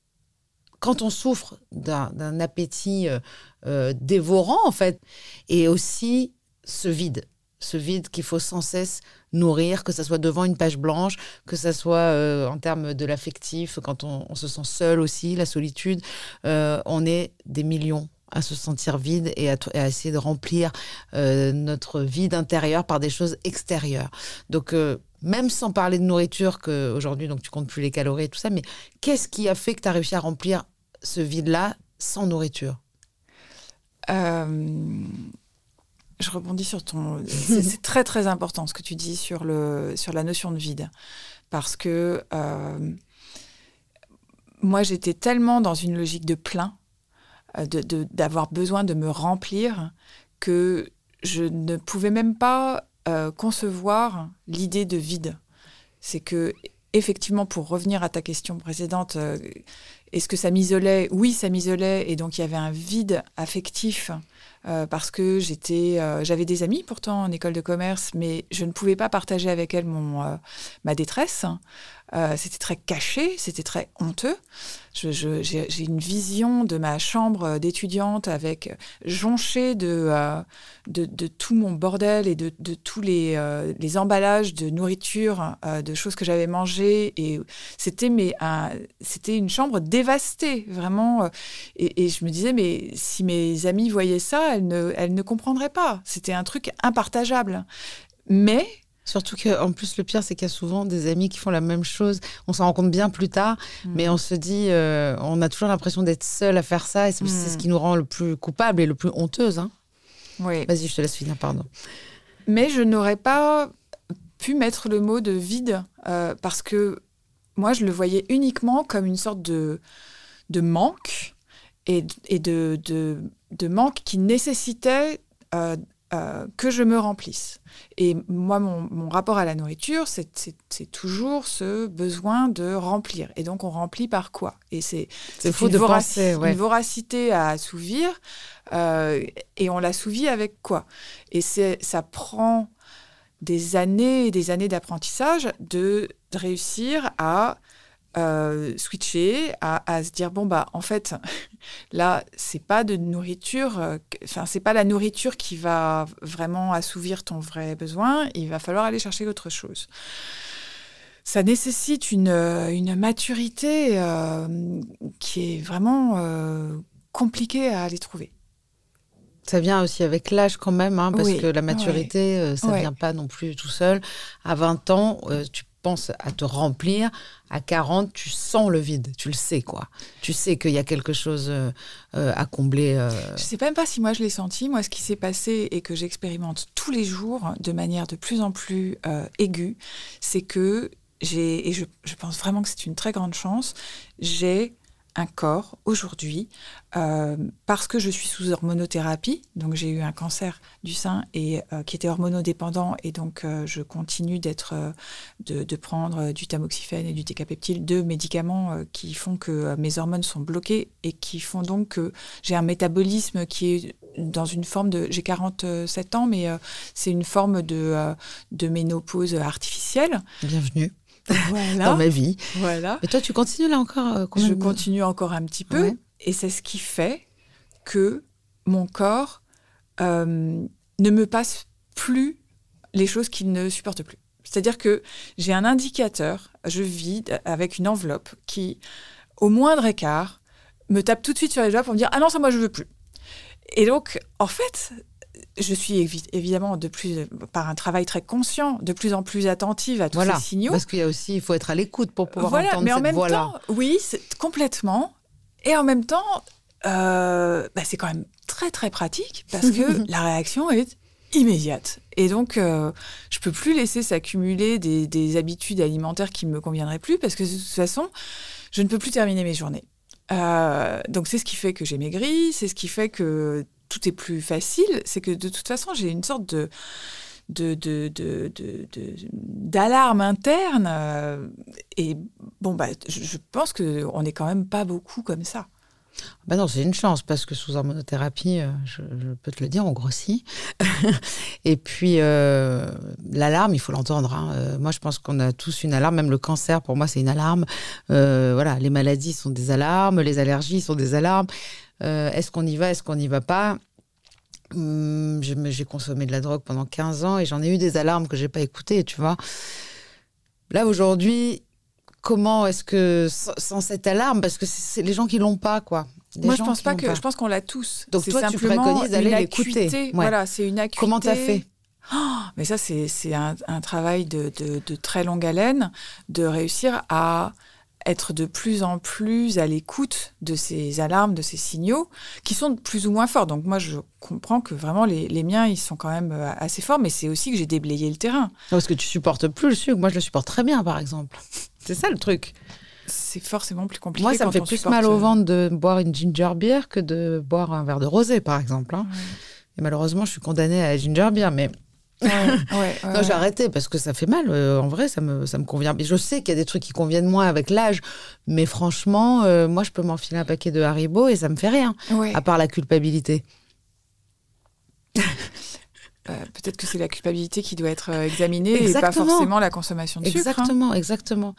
quand on souffre d'un appétit euh, euh, dévorant, en fait, et aussi ce vide, ce vide qu'il faut sans cesse nourrir, que ce soit devant une page blanche, que ce soit euh, en termes de l'affectif, quand on, se sent seul aussi, la solitude. Euh, on est des millions à se sentir vide et à, essayer de remplir euh, notre vide intérieur par des choses extérieures. Donc, même sans parler de nourriture, qu'aujourd'hui, donc tu comptes plus les calories et tout ça, mais qu'est-ce qui a fait que tu as réussi à remplir ce vide-là sans nourriture? Je rebondis sur ton. C'est très très important ce que tu dis sur, le, sur la notion de vide. Parce que euh, moi, j'étais tellement dans une logique de plein, euh, d'avoir de, besoin de me remplir, que je ne pouvais même pas euh, concevoir l'idée de vide. C'est que, effectivement, pour revenir à ta question précédente, est-ce que ça m'isolait? Oui, ça m'isolait. Et donc, il y avait un vide affectif euh, parce que j'étais, euh, j'avais des amis pourtant en école de commerce, mais je ne pouvais pas partager avec elles mon, euh, ma détresse. C'était très caché, c'était très honteux. j'ai une vision de ma chambre d'étudiante avec jonchée de, de, tout mon bordel et de, tous les, les, emballages de nourriture, de choses que j'avais mangées. Et c'était, mais, c'était une chambre dévastée, vraiment. Et, et, je me disais, mais si mes amis voyaient ça, elle ne, elle ne comprendrait pas. C'était un truc impartageable. Mais Surtout qu'en plus, le pire, c'est qu'il y a souvent des amis qui font la même chose. On s'en rend compte bien plus tard, mm. mais on se dit, euh, on a toujours l'impression d'être seul à faire ça, et c'est ce mm. qui nous rend le plus coupable et le plus honteuse. Hein. Oui. Vas-y, je te laisse finir, pardon. Mais je n'aurais pas pu mettre le mot de vide, euh, parce que moi, je le voyais uniquement comme une sorte de, de manque et, et de, de de manque qui nécessitait euh, euh, que je me remplisse. Et moi, mon, rapport à la nourriture, c'est toujours ce besoin de remplir. Et donc, on remplit par quoi? Et c'est une, de penser, une voracité à assouvir. Euh, et on l'assouvit avec quoi? Et ça prend des années et des années d'apprentissage de, de réussir à euh, switcher, à, se dire bon bah en fait là c'est pas de nourriture, euh, enfin c'est pas la nourriture qui va vraiment assouvir ton vrai besoin, il va falloir aller chercher autre chose. Ça nécessite une, euh, une maturité qui est vraiment compliquée à aller trouver. Ça vient aussi avec l'âge quand même, hein, parce que la maturité, ça ne vient pas non plus tout seul. À 20 ans, tu à te remplir, à 40, tu sens le vide, tu le sais quoi. Tu sais qu'il y a quelque chose euh, euh, à combler. Euh. Je sais même pas si moi je l'ai senti. Moi, ce qui s'est passé et que j'expérimente tous les jours de manière de plus en plus aiguë, c'est que j'ai, et je, je pense vraiment que c'est une très grande chance, j'ai un corps aujourd'hui euh, parce que je suis sous hormonothérapie. Donc j'ai eu un cancer du sein et euh, qui était hormonodépendant et donc euh, je continue d'être de, prendre du tamoxifène et du décapeptyle, deux médicaments qui font que mes hormones sont bloquées et qui font donc que j'ai un métabolisme qui est dans une forme de j'ai 47 ans mais c'est une forme de de ménopause artificielle. Bienvenue dans ma vie. Voilà. Et toi, tu continues là encore euh, Je continue encore un petit peu. Et c'est ce qui fait que mon corps euh, ne me passe plus les choses qu'il ne supporte plus. C'est-à-dire que j'ai un indicateur, je vide avec une enveloppe qui, au moindre écart, me tape tout de suite sur les doigts pour me dire Ah non, ça, moi, je veux plus. Et donc, en fait, je suis évidemment de plus par un travail très conscient, de plus en plus attentive à tous ces signaux. Parce qu'il y a aussi, il faut être à l'écoute pour pouvoir voilà, entendre mais en même temps, oui, complètement. Et en même temps, euh, bah, c'est quand même très très pratique parce que la réaction est immédiate. Et donc, euh, je peux plus laisser s'accumuler des, des, habitudes alimentaires qui me conviendraient plus parce que de toute façon, je ne peux plus terminer mes journées. Euh, donc, c'est ce qui fait que j'ai maigri, c'est ce qui fait que tout est plus facile. C'est que de toute façon, j'ai une sorte de d'alarme interne. Euh, et bon, bah, je, pense qu'on n'est quand même pas beaucoup comme ça. Ben non, c'est une chance parce que sous hormonothérapie, euh, je, peux te le dire, on grossit. et puis, euh, l'alarme, il faut l'entendre. Hein. Moi, je pense qu'on a tous une alarme. Même le cancer, pour moi, c'est une alarme. voilà, les maladies sont des alarmes, les allergies sont des alarmes. Est-ce qu'on y va, est-ce qu'on n'y va pas hum, J'ai consommé de la drogue pendant 15 ans et j'en ai eu des alarmes que j'ai pas écoutées, tu vois. Là, aujourd'hui, comment est-ce que sans, cette alarme parce que c'est les gens qui l'ont pas quoi. Moi je pense pas que je pense qu'on l'a tous. Donc toi tu préconises d'aller l'écouter. voilà c'est une acuité. Comment t'as fait? Oh, mais ça c'est un, un, travail de, de, de, très longue haleine de réussir à être de plus en plus à l'écoute de ces alarmes, de ces signaux, qui sont de plus ou moins forts. Donc moi, je comprends que vraiment les, les miens, ils sont quand même euh, assez forts, mais c'est aussi que j'ai déblayé le terrain. Parce que tu supportes plus le sucre. Moi, je le supporte très bien, par exemple. C'est ça le truc. C'est forcément plus compliqué. Moi, ça me fait plus mal au ventre de boire une ginger beer que de boire un verre de rosé, par exemple. Hein. Et malheureusement, je suis condamnée à la ginger beer, mais non, j'ai arrêté parce que ça fait mal. Euh, en vrai, ça me, ça me convient. Je sais qu'il y a des trucs qui conviennent moins avec l'âge, mais franchement, euh, moi, je peux m'enfiler un paquet de Haribo et ça me fait rien, à part la culpabilité. Euh, peut-être que c'est la culpabilité qui doit être examinée et pas forcément la consommation de sucre. Hein. Exactement, exactement.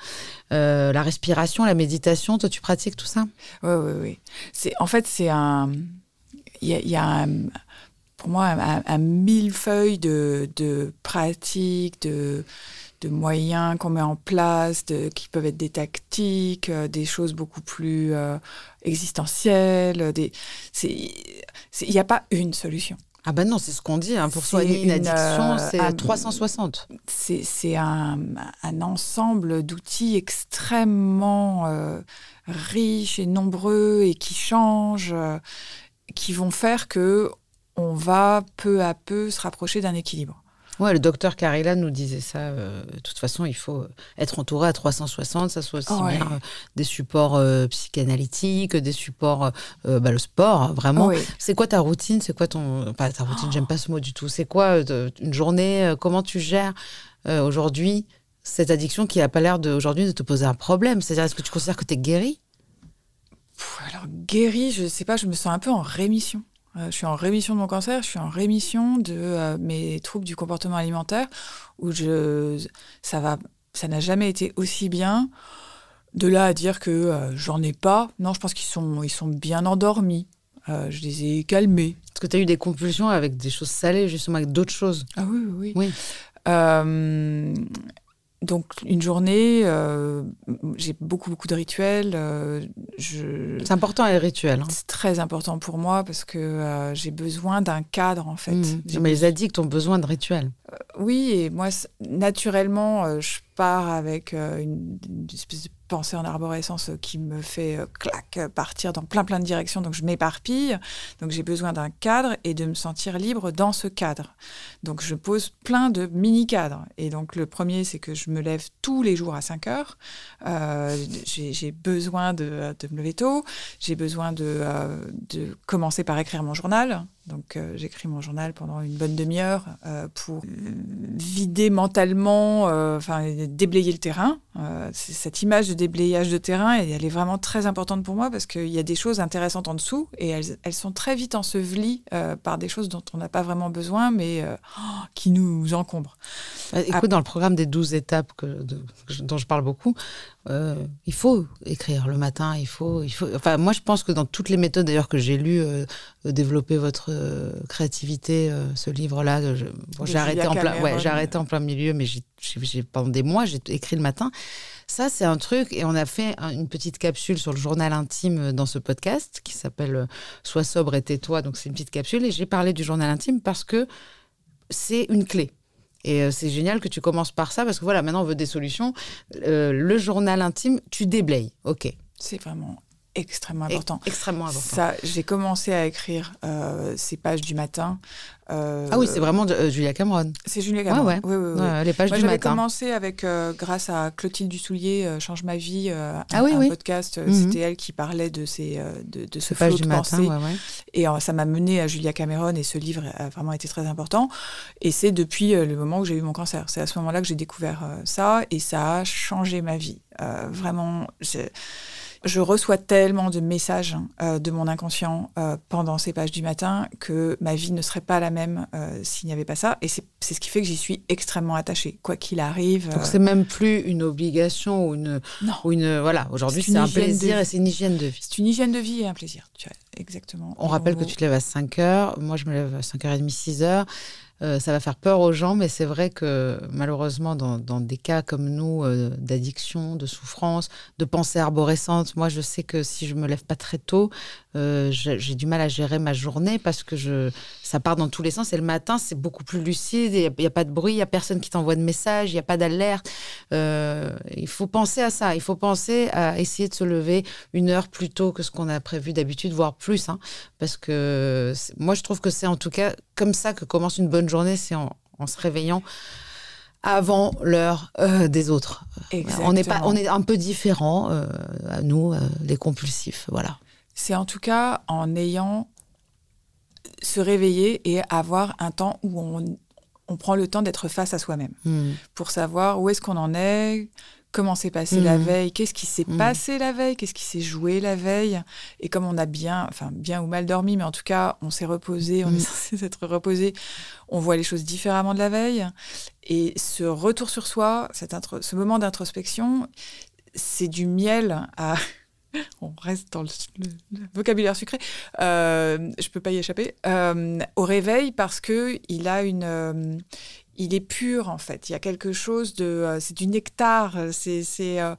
la respiration, la méditation, toi, tu pratiques tout ça? Oui, oui, oui. En fait, c'est un. Il y y a un, pour moi un, millefeuille de, de pratiques, de, de moyens qu'on met en place, de, qui peuvent être des tactiques, euh, des choses beaucoup plus euh, existentielles. Il n'y a pas une solution. Ah ben non, c'est ce qu'on dit. Hein, pour soigner une, addiction, euh, c'est 360. C'est un, un, ensemble d'outils extrêmement riches et nombreux et qui changent, qui vont faire que on va peu à peu se rapprocher d'un équilibre. Ouais, le docteur Carilla nous disait ça. Euh, de toute façon, il faut être entouré à 360, ça soit aussi bien euh, des supports euh, psychanalytiques, des supports, bah, le sport, vraiment. C'est quoi ta routine? C'est quoi ton, pas ta routine? J'aime pas ce mot du tout. C'est quoi une journée Comment tu gères aujourd'hui cette addiction qui a pas l'air aujourd'hui de te poser un problème? C'est-à-dire, est-ce que tu considères que tu es guéri Alors guéri, je sais pas. Je me sens un peu en rémission. Euh, je suis en rémission de mon cancer, je suis en rémission de euh, mes troubles du comportement alimentaire, où je, ça va, ça n'a jamais été aussi bien. De là à dire que euh, j'en ai pas, non, je pense qu'ils sont, ils sont bien endormis. je les ai calmés. Est-ce que tu as eu des compulsions avec des choses salées, justement, avec d'autres choses Ah oui, oui. oui. Donc une journée, euh, j'ai beaucoup beaucoup de rituels. Euh, c'est important les rituels. Hein. C'est très important pour moi parce que euh, j'ai besoin d'un cadre en fait. Mmh. Mais les addicts ont besoin de rituels. oui, et moi naturellement, je pars avec une, une, espèce de pensée en arborescence qui me fait euh, clac partir dans plein plein de directions. Donc je m'éparpille. Donc j'ai besoin d'un cadre et de me sentir libre dans ce cadre. Donc je pose plein de mini cadres et donc le premier c'est que je me lève tous les jours à 5 heures. Euh, j'ai besoin de, me lever tôt. J'ai besoin de, euh, de commencer par écrire mon journal donc euh, j'écris mon journal pendant une bonne demi-heure euh, pour vider mentalement, euh, enfin déblayer le terrain. cette image de déblayage de terrain, elle, elle, est vraiment très importante pour moi parce qu'il y a des choses intéressantes en dessous et elles, elles sont très vite ensevelies par des choses dont on n'a pas vraiment besoin mais oh, qui nous encombrent. Écoute, dans le programme des 12 étapes que, dont je parle beaucoup, il faut écrire le matin, il faut, il faut. Enfin, moi, je pense que dans toutes les méthodes d'ailleurs que j'ai lues, développer votre euh, créativité, euh, ce livre-là. j'ai arrêté, en plein, ouais, j'ai arrêté en plein milieu, mais j'ai, pendant des mois, j'ai écrit le matin. Ça, c'est un truc, et on a fait une petite capsule sur le journal intime dans ce podcast qui s'appelle Sois sobre et tais-toi. Donc, c'est une petite capsule, et j'ai parlé du journal intime parce que c'est une clé. Et c'est génial que tu commences par ça, parce que voilà, maintenant on veut des solutions. le journal intime, tu déblayes, ok. C'est vraiment extrêmement important. extrêmement important. Ça, j'ai commencé à écrire euh, ces pages du matin. Euh, ah oui, c'est vraiment euh, Julia Cameron. C'est Julia Cameron. Ouais, ouais. ouais, les pages du matin. J'avais commencé avec, grâce à Clotilde Dussoulier, Change ma vie, un, ah podcast. Mhm. C'était elle qui parlait de, ces, de, de ce flot de pensée. Et ça m'a mené à Julia Cameron et ce livre a vraiment été très important. Et c'est depuis le moment où j'ai eu mon cancer. C'est à ce moment-là que j'ai découvert ça et ça a changé ma vie. vraiment, je reçois tellement de messages euh, de mon inconscient euh, pendant ces pages du matin que ma vie ne serait pas la même euh, s'il n'y avait pas ça. Et c'est ce qui fait que j'y suis extrêmement attachée, quoi qu'il arrive. Donc c'est même plus une obligation ou une... Non. Ou une voilà, aujourd'hui c'est un plaisir et c'est une hygiène de vie. C'est une hygiène de vie et un plaisir, tu vois, exactement. On rappelle que tu te lèves à 5 heures, moi je me lève à 5h30, 6 heures. Euh, ça va faire peur aux gens, mais c'est vrai que malheureusement, dans, des cas comme nous, euh, d'addiction, de souffrance, de pensée arborescente, moi je sais que si je me lève pas très tôt, euh, j'ai du mal à gérer ma journée parce que ça part dans tous les sens. Et le matin, c'est beaucoup plus lucide, il n'y a, pas de bruit, il n'y a personne qui t'envoie de message, il n'y a pas d'alerte. il faut penser à ça, il faut penser à essayer de se lever une heure plus tôt que ce qu'on a prévu d'habitude, voire plus. Hein, parce que moi, je trouve que c'est en tout cas comme ça que commence une bonne journée, c'est en, se réveillant avant l'heure euh, des autres. On est pas, on est un peu différent, euh, à nous, euh, les compulsifs, voilà. C'est en tout cas en ayant se réveiller et avoir un temps où on, on prend le temps d'être face à soi-même hmm. pour savoir où est-ce qu'on en est, comment s'est passé la mmh. veille, qu'est-ce qui s'est mmh. passé la veille, qu'est-ce qui s'est joué la veille, et comme on a bien, enfin bien ou mal dormi, mais en tout cas on s'est reposé, on est mmh. censé s'être reposé, on voit les choses différemment de la veille, et ce retour sur soi, ce moment d'introspection, c'est du miel à on reste dans le, vocabulaire sucré, euh, je peux pas y échapper, euh, au réveil parce que il a une, euh, il est pur en fait. Il y a quelque chose de, euh, c'est du nectar, c'est c'est euh,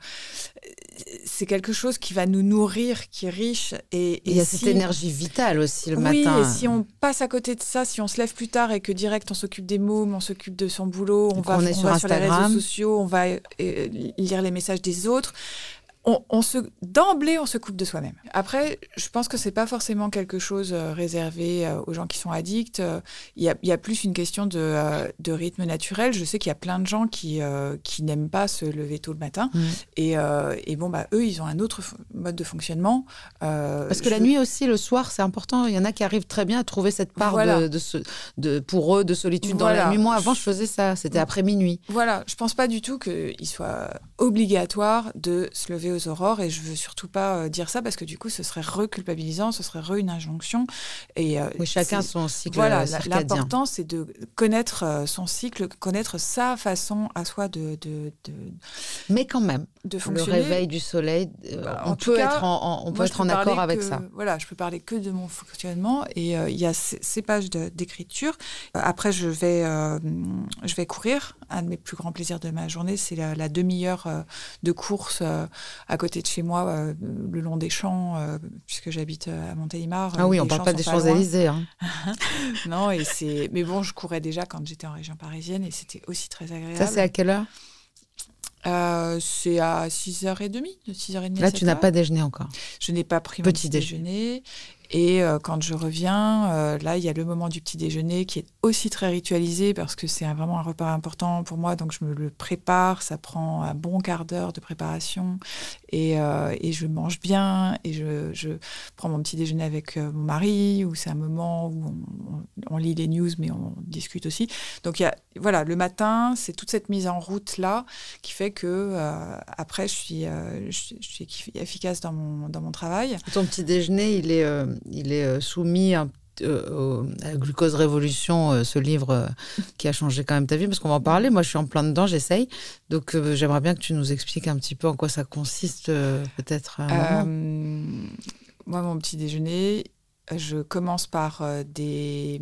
c'est quelque chose qui va nous nourrir, qui est riche. Et, il y a cette énergie vitale aussi le matin. Oui, et si on passe à côté de ça, si on se lève plus tard et que direct on s'occupe des mômes, on s'occupe de son boulot, on va, on, sur, sur les réseaux sociaux, on va euh, lire les messages des autres, on, se d'emblée on se coupe de soi-même. Après, je pense que c'est pas forcément quelque chose euh, réservé euh, aux gens qui sont addicts. Euh, il y, a, plus une question de, rythme naturel. Je sais qu'il y a plein de gens qui qui n'aiment pas se lever tôt le matin mmh. et, bon bah eux ils ont un autre mode de fonctionnement. Parce que la nuit aussi, le soir, c'est important. Il y en a qui arrivent très bien à trouver cette part de, de, pour eux de solitude dans la nuit. Moi avant je faisais ça, c'était après minuit. Voilà, je pense pas du tout qu'il soit obligatoire de se lever aurores et je veux surtout pas euh, dire ça parce que du coup ce serait reculpabilisant, ce serait re une injonction. Et, euh, chacun son cycle. Voilà, l'important c'est de connaître euh, son cycle, connaître sa façon à soi de. de, Mais quand même, de fonctionner. Le réveil du soleil, bah, on, peut être en, on peut être en accord avec ça. Voilà, je peux parler que de mon fonctionnement et il y a ces, pages d'écriture. Après, je vais, je vais courir. Un de mes plus grands plaisirs de ma journée, c'est la, la demi-heure de course à côté de chez moi, euh, le long des champs, euh, puisque j'habite euh, à Montélimar. Ah oui, on ne parle pas des Champs-Élysées. Hein. non, et c'est. Mais bon, je courais déjà quand j'étais en région parisienne et c'était aussi très agréable. Ça, c'est à quelle heure c'est à 6h30, de 6h30 Là, tu n'as pas déjeuné encore. Je n'ai pas pris mon petit déjeuner. Et euh, quand je reviens, euh, là, il y a le moment du petit déjeuner qui est aussi très ritualisé parce que c'est vraiment un repas important pour moi. Donc, je me le prépare. Ça prend un bon quart d'heure de préparation. Et, euh, et, je mange bien. Et je, prends mon petit déjeuner avec mon mari, où c'est un moment où on, lit les news, mais on discute aussi. Donc, voilà, le matin, c'est toute cette mise en route-là qui fait que après, je suis, efficace dans mon, dans mon travail. Ton petit déjeuner, il est il est euh, soumis à, euh, à Glucose Révolution, euh, ce livre qui a changé quand même ta vie, parce qu'on va en parler. Moi, je suis en plein dedans, j'essaye. Donc, j'aimerais bien que tu nous expliques un petit peu en quoi ça consiste, peut-être. moi, mon petit déjeuner, je commence par des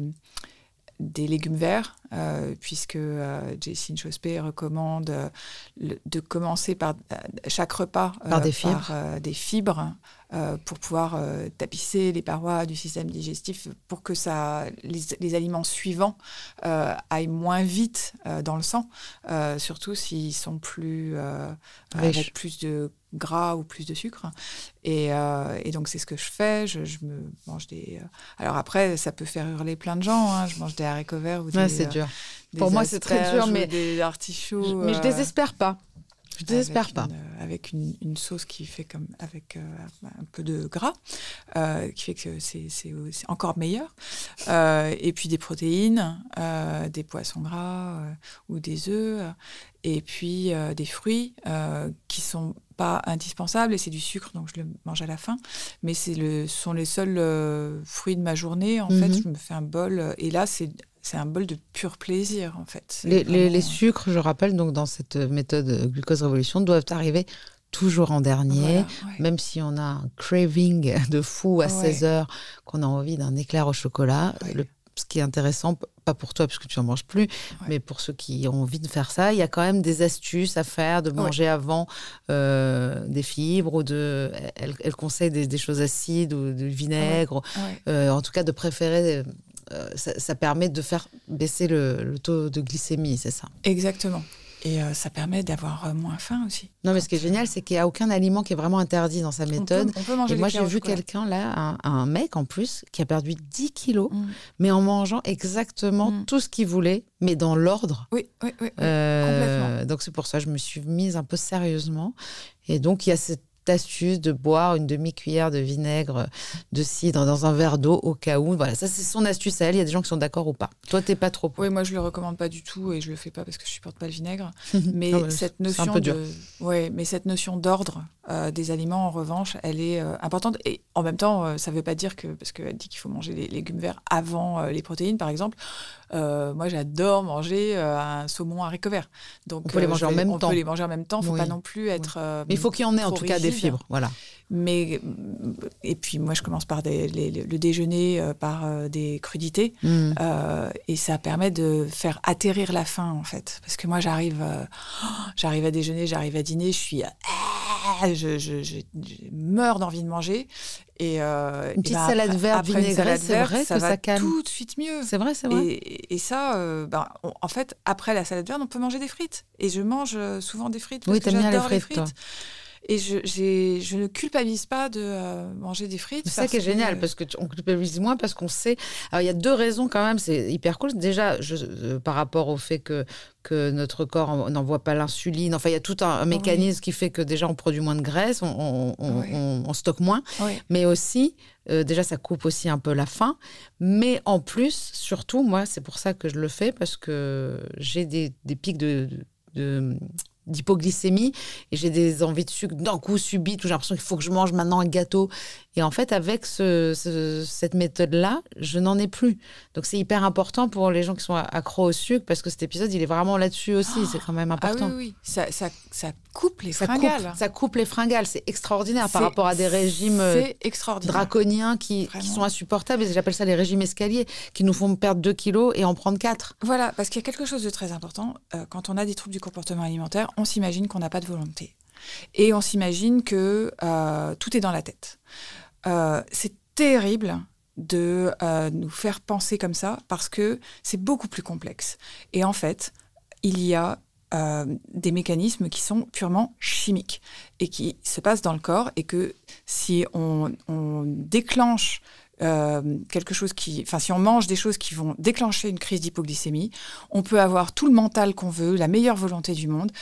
des légumes verts, euh, puisque euh, Jessine Chospé recommande euh, de commencer par chaque repas par des fibres, des fibres pour pouvoir tapisser les parois du système digestif, pour que ça, les, aliments suivants aillent moins vite dans le sang, surtout s'ils sont plus avec plus de gras ou plus de sucre. Et, euh, et donc, c'est ce que je fais. Je, me mange des. Euh, alors après, ça peut faire hurler plein de gens. Hein. Je mange des haricots verts ou des. c'est dur. Euh, Pour moi, c'est très dur, mais. Des artichauts. Mais je désespère pas. Je désespère pas. avec une, une, sauce qui fait comme avec un peu de gras, qui fait que c'est encore meilleur. et puis des protéines, des poissons gras ou des œufs, et puis des fruits qui sont pas indispensable et c'est du sucre donc je le mange à la fin mais c'est le sont les seuls euh, fruits de ma journée en fait mhm. je me fais un bol euh, et là c'est c'est un bol de pur plaisir en fait les, les, sucres je rappelle donc dans cette méthode glucose révolution doivent arriver toujours en dernier, même si on a un craving de fou à 16 heures, qu'on a envie d'un éclair au chocolat. Le ce qui est intéressant, pas pour toi puisque tu en manges plus, mais pour ceux qui ont envie de faire ça, il y a quand même des astuces à faire, de manger avant euh, des fibres ou de. Elle, conseille des, choses acides ou du vinaigre, euh, en tout cas de préférer. Euh, ça, permet de faire baisser le taux de glycémie, c'est ça Exactement. Et euh, ça permet d'avoir euh, moins faim aussi. Non, mais ce qui est génial, c'est qu'il n'y a aucun aliment qui est vraiment interdit dans sa méthode. On peut, manger et moi, j'ai vu quelqu'un là, un, mec en plus, qui a perdu 10 kilos, mm. mais en mangeant exactement mm. tout ce qu'il voulait, mais dans l'ordre. Oui, oui, oui. Euh, complètement. Donc c'est pour ça que je me suis mise un peu sérieusement. Et donc il y a cette astuce de boire une demi-cuillère de vinaigre de cidre dans un verre d'eau au cas où. Voilà, ça c'est son astuce à elle. Il y a des gens qui sont d'accord ou pas. Toi, t'es pas trop. Oui, moi je le recommande pas du tout et je le fais pas parce que je supporte pas le vinaigre. Mais cette notion de, ouais, mais cette notion d'ordre euh, des aliments en revanche, elle est euh, importante. Et en même temps, euh, ça veut pas dire que parce qu'elle dit qu'il faut manger les légumes verts avant les protéines, par exemple. Moi, j'adore manger un saumon haricot vert. Donc on peut les manger en même temps. On peut les manger en même temps. Faut pas non plus être. mais il faut qu'il y en ait en tout cas des fibres. Voilà. Mais et puis moi je commence par le déjeuner euh, par euh, des crudités mm. euh, et ça permet de faire atterrir la faim en fait parce que moi j'arrive j'arrive à déjeuner j'arrive à dîner je suis je, je, meurs d'envie de manger. Et une petite ben, salade verte vinaigrette c'est vrai ça que ça calme. tout de suite mieux. C'est vrai c'est vrai. Et, ça ben, en fait après la salade verte on peut manger des frites. Et je mange souvent des frites parce oui, que j'adore les frites, et je, je ne culpabilise pas de euh, manger des frites. C'est ça qui est génial, parce qu'on culpabilise moins, parce qu'on sait. Alors, il y a deux raisons quand même, c'est hyper cool. Déjà, je, euh, par rapport au fait que, que notre corps n'envoie pas l'insuline, enfin, il y a tout un, mécanisme qui fait que déjà, on produit moins de graisse, on, on, stocke moins. Mais aussi, euh, déjà, ça coupe aussi un peu la faim. Mais en plus, surtout, moi, c'est pour ça que je le fais, parce que j'ai des, des pics de, de d'hypoglycémie et j'ai des envies de sucre d'un coup subit où j'ai l'impression qu'il faut que je mange maintenant un gâteau. Et en fait avec ce, cette méthode là je n'en ai plus. Donc c'est hyper important pour les gens qui sont accros au sucre parce que cet épisode il est vraiment là-dessus aussi. C'est quand même important ah oui, oui. Ça, ça, ça, coupe les fringales. ça coupe les fringales. C'est extraordinaire par rapport à des régimes euh, draconiens qui, qui, sont insupportables. Et j'appelle ça les régimes escaliers qui nous font perdre 2 kilos et en prendre 4 voilà parce qu'il y a quelque chose de très important euh, quand on a des troubles du comportement alimentaire on s'imagine qu'on n'a pas de volonté. Et on s'imagine que euh, tout est dans la tête. Euh, c'est terrible de euh, nous faire penser comme ça parce que c'est beaucoup plus complexe. Et en fait, il y a des mécanismes qui sont purement chimiques et qui se passent dans le corps et que si on, on déclenche quelque chose qui, enfin, si on mange des choses qui vont déclencher une crise d'hypoglycémie, on peut avoir tout le mental qu'on veut, la meilleure volonté du monde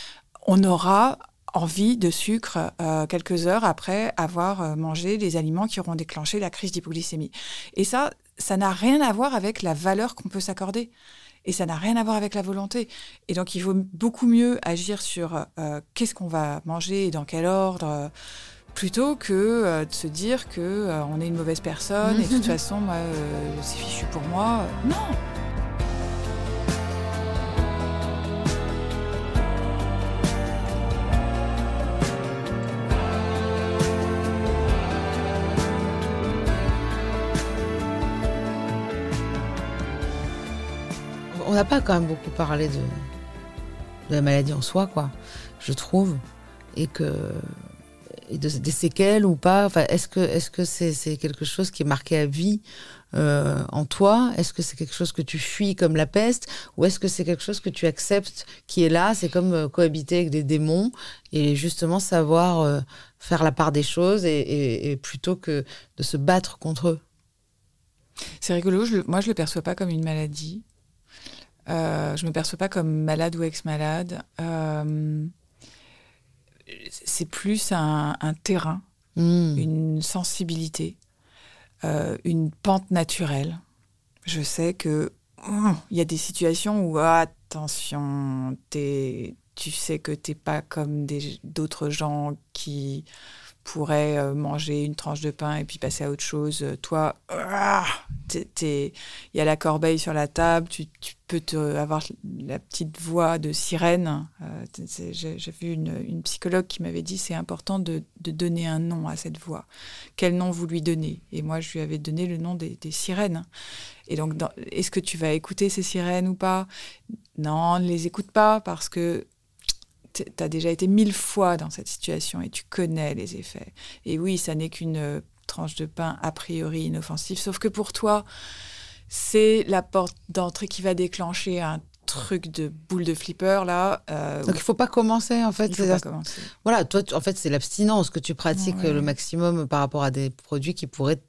on aura envie de sucre euh, quelques heures après avoir euh, mangé les aliments qui auront déclenché la crise d'hypoglycémie. Et ça, ça n'a rien à voir avec la valeur qu'on peut s'accorder. Et ça n'a rien à voir avec la volonté. Et donc, il vaut beaucoup mieux agir sur euh, qu'est-ce qu'on va manger et dans quel ordre, plutôt que de se dire que on est une mauvaise personne et de toute façon, c'est fichu pour moi. Non on n'a pas quand même beaucoup parlé de, la maladie en soi, quoi, je trouve. Et que. Des séquelles ou pas enfin, Est-ce que c'est -ce c'est quelque chose qui est marqué à vie euh, en toi? Est-ce que c'est quelque chose que tu fuis comme la peste? Ou est-ce que c'est quelque chose que tu acceptes qui est là? C'est comme euh, cohabiter avec des démons et justement savoir euh, faire la part des choses et, plutôt que de se battre contre eux. C'est rigolo, moi je le perçois pas comme une maladie. Euh, je me perçois pas comme malade ou ex-malade. c'est plus un, terrain, hmm. une sensibilité. Euh, une pente naturelle. Je sais que hum, il y a des situations où attention, tu sais que tu n'es pas comme d'autres gens qui pourrait euh, manger une tranche de pain et puis passer à autre chose. Toi, ah, il y a la corbeille sur la table, tu, peux te, avoir la petite voix de sirène. Euh, j'ai vu une, psychologue qui m'avait dit c'est important de, donner un nom à cette voix. Quel nom vous lui donnez? Et moi, je lui avais donné le nom des, sirènes. Et donc, est-ce que tu vas écouter ces sirènes ou pas? Non, ne les écoute pas parce que as déjà été mille fois dans cette situation et tu connais les effets. Et oui, ça n'est qu'une euh, tranche de pain a priori inoffensive, sauf que pour toi, c'est la porte d'entrée qui va déclencher un truc de boule de flipper là. Euh, Donc il faut pas commencer en fait. Il faut pas commencer. Voilà, toi en fait c'est l'abstinence que tu pratiques le maximum par rapport à des produits qui pourraient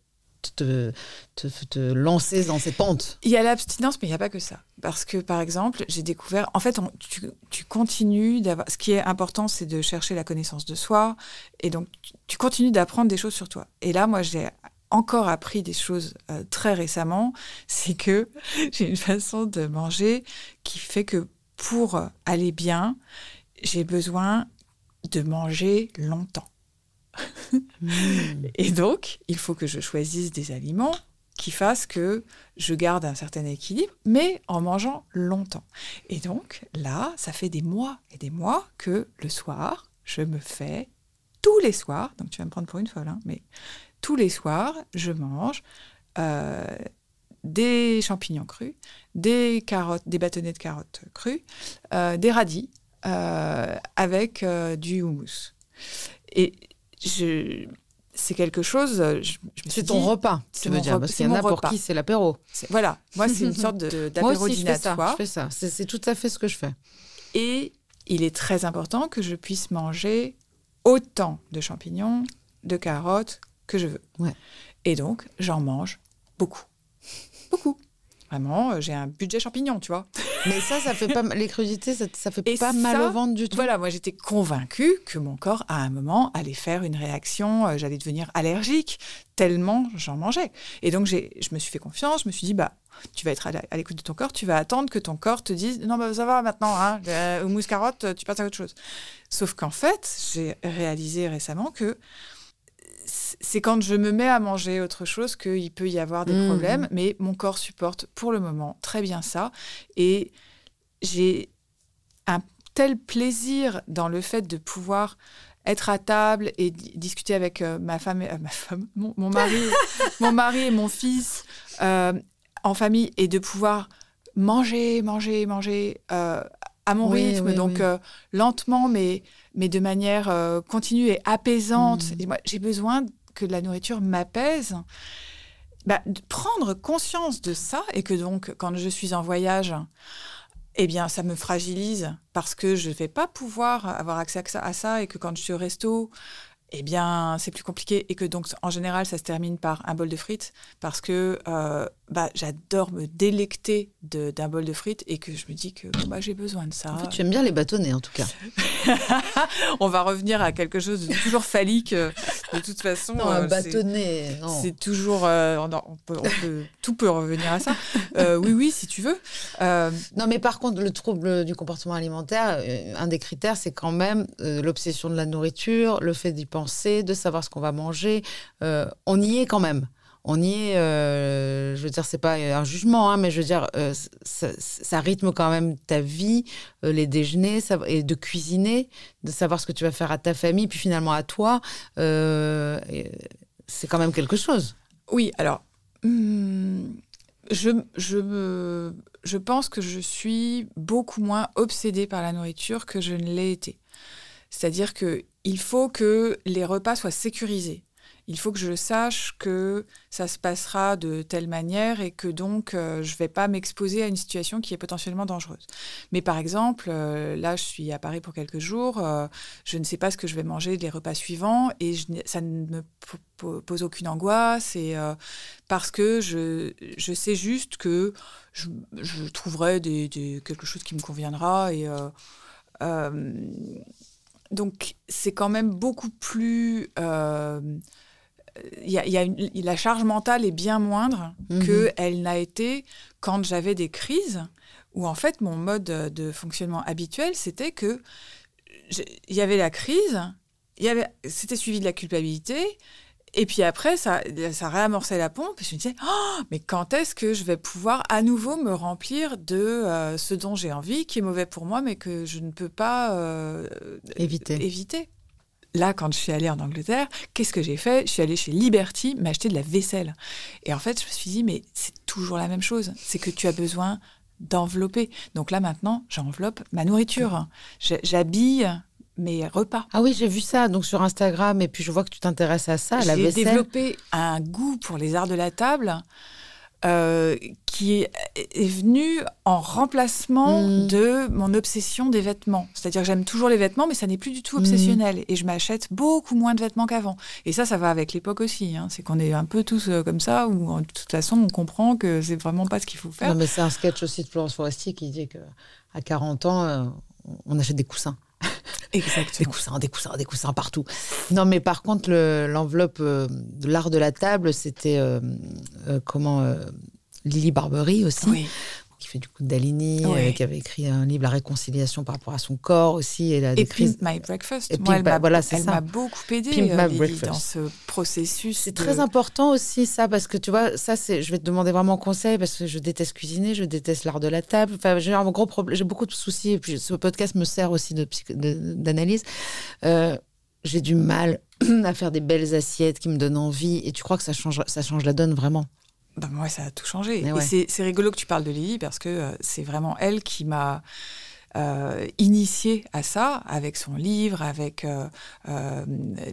te, te, lancer dans cette pente Il y a l'abstinence, mais il n'y a pas que ça. Parce que, par exemple, j'ai découvert, en fait, tu, tu, continues d'avoir, ce qui est important, c'est de chercher la connaissance de soi, et donc tu, continues d'apprendre des choses sur toi. Et là, moi, j'ai encore appris des choses euh, très récemment, c'est que j'ai une façon de manger qui fait que pour aller bien, j'ai besoin de manger longtemps. Et donc, il faut que je choisisse des aliments qui fassent que je garde un certain équilibre, mais en mangeant longtemps. Et donc, là, ça fait des mois et des mois que le soir, je me fais tous les soirs, donc tu vas me prendre pour une folle, hein, mais tous les soirs, je mange euh, des champignons crus, des carottes, des bâtonnets de carottes crues, euh, des radis euh, avec du houmous. Et c'est quelque chose. C'est ton repas, tu veux dire, parce qu'il y en a pour qui c'est l'apéro. Voilà, moi c'est une sorte d'apéro dînatoire. Je fais ça, c'est tout à fait ce que je fais. Et il est très important que je puisse manger autant de champignons, de carottes que je veux. Ouais. Et donc, j'en mange beaucoup. Beaucoup. Vraiment, euh, j'ai un budget champignon, tu vois. Mais ça, ça fait pas les crudités, ça, ça fait pas mal au ventre du tout. Voilà, moi j'étais convaincue que mon corps à un moment allait faire une réaction, euh, j'allais devenir allergique tellement j'en mangeais. Et donc j'ai, je me suis fait confiance, je me suis dit bah tu vas être à l'écoute de ton corps, tu vas attendre que ton corps te dise non bah ça va maintenant, hein, au mousse carotte, tu passes à autre chose. Sauf qu'en fait, j'ai réalisé récemment que c'est quand je me mets à manger autre chose qu'il peut y avoir des mmh. problèmes, mais mon corps supporte pour le moment très bien ça. Et j'ai un tel plaisir dans le fait de pouvoir être à table et discuter avec euh, ma femme, et, euh, ma femme, mon, mari, mon mari et mon fils euh, en famille et de pouvoir manger, manger, manger à mon rythme, donc lentement, mais, mais de manière continue et apaisante. Mmh. Et moi, j'ai besoin que la nourriture m'apaise, bah, prendre conscience de ça et que donc quand je suis en voyage, eh bien ça me fragilise parce que je ne vais pas pouvoir avoir accès à ça et que quand je suis au resto, eh bien, c'est plus compliqué et que donc en général, ça se termine par un bol de frites parce que euh, bah, j'adore me délecter d'un bol de frites et que je me dis que bah, j'ai besoin de ça. En fait, tu aimes bien les bâtonnets en tout cas. on va revenir à quelque chose de toujours phallique. Euh, de toute façon, non, un euh, bâtonnet. C'est toujours. on, peut, tout peut revenir à ça. oui, oui, si tu veux. Non, mais par contre, le trouble du comportement alimentaire, un des critères, c'est quand même l'obsession de la nourriture, le fait d'y penser, de savoir ce qu'on va manger. on y est quand même on y est, euh, je veux dire, c'est pas un jugement, hein, mais je veux dire, euh, ça, rythme quand même ta vie, euh, les déjeuners, et de cuisiner, de savoir ce que tu vas faire à ta famille, puis finalement à toi, c'est quand même quelque chose. Oui, alors, hmm, je, je, je pense que je suis beaucoup moins obsédée par la nourriture que je ne l'ai été. C'est-à-dire qu'il faut que les repas soient sécurisés il faut que je sache que ça se passera de telle manière et que donc euh, je ne vais pas m'exposer à une situation qui est potentiellement dangereuse. Mais par exemple, euh, là, je suis à Paris pour quelques jours, euh, je ne sais pas ce que je vais manger les repas suivants et ça ne me pose aucune angoisse parce que je, je, sais juste que je, trouverai quelque chose qui me conviendra et donc c'est quand même beaucoup plus y a, y a la charge mentale est bien moindre que mhm. qu'elle n'a été quand j'avais des crises où en fait mon mode de fonctionnement habituel c'était que il y avait la crise, il y avait c'était suivi de la culpabilité et puis après ça ça réamorçait la pompe et je me disais oh, mais quand est-ce que je vais pouvoir à nouveau me remplir de euh, ce dont j'ai envie qui est mauvais pour moi mais que je ne peux pas euh, éviter. éviter? Là, quand je suis allée en Angleterre, qu'est-ce que j'ai fait? Je suis allée chez Liberty m'acheter de la vaisselle. Et en fait, je me suis dit, mais c'est toujours la même chose. C'est que tu as besoin d'envelopper. Donc là, maintenant, j'enveloppe ma nourriture. J'habille mes repas. Ah oui, j'ai vu ça donc sur Instagram et puis je vois que tu t'intéresses à ça, à la vaisselle. J'ai développé un goût pour les arts de la table euh, qui est, venu en remplacement mm. de mon obsession des vêtements. C'est-à-dire que j'aime toujours les vêtements, mais ça n'est plus du tout obsessionnel. Mm. Et je m'achète beaucoup moins de vêtements qu'avant. Et ça, ça va avec l'époque aussi. Hein. C'est qu'on est un peu tous euh, comme ça, où de toute façon, on comprend que c'est vraiment pas ce qu'il faut faire. Non, mais c'est un sketch aussi de Florence Forestier qui dit qu'à 40 ans, euh, on achète des coussins. Exactement. Des coussins, des coussins, des coussins partout. Non, mais par contre, l'enveloppe euh, de l'art de la table, c'était euh, euh, comment Lily Barbery aussi. Oui qui fait du coup de Dalini, qui avait écrit un livre La réconciliation par rapport à son corps aussi. Et, et Pimp My Breakfast. Et Moi, elle m'a voilà, beaucoup aidé dans ce processus. C'est très important aussi ça, parce que tu vois, ça, je vais te demander vraiment conseil, parce que je déteste cuisiner, je déteste l'art de la table. Enfin, j'ai un gros problème, j'ai beaucoup de soucis, et puis ce podcast me sert aussi de, d'analyse. Euh, j'ai du mal à faire des belles assiettes qui me donnent envie, et tu crois que ça change, ça change la donne vraiment? Ben moi, ça a tout changé. Et c'est rigolo que tu parles de Lily parce que euh, c'est vraiment elle qui m'a euh, initiée à ça, avec son livre, avec euh, euh,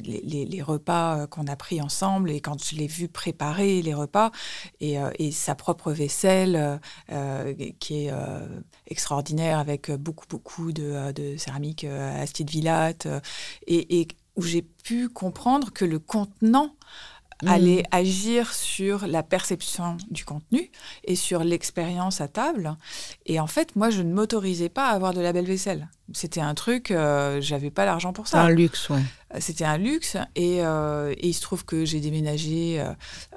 les, les, repas qu'on a pris ensemble et quand je l'ai vu préparer les repas et, et sa propre vaisselle qui est extraordinaire avec beaucoup, beaucoup de, de céramique Astide Villatte et, et où j'ai pu comprendre que le contenant aller mm. agir sur la perception du contenu et sur l'expérience à table. Et en fait, moi, je ne m'autorisais pas à avoir de la belle vaisselle. C'était un truc, euh, j'avais pas l'argent pour ça. Un luxe, ouais. Euh, c'était un luxe. Et, euh, et, il se trouve que j'ai déménagé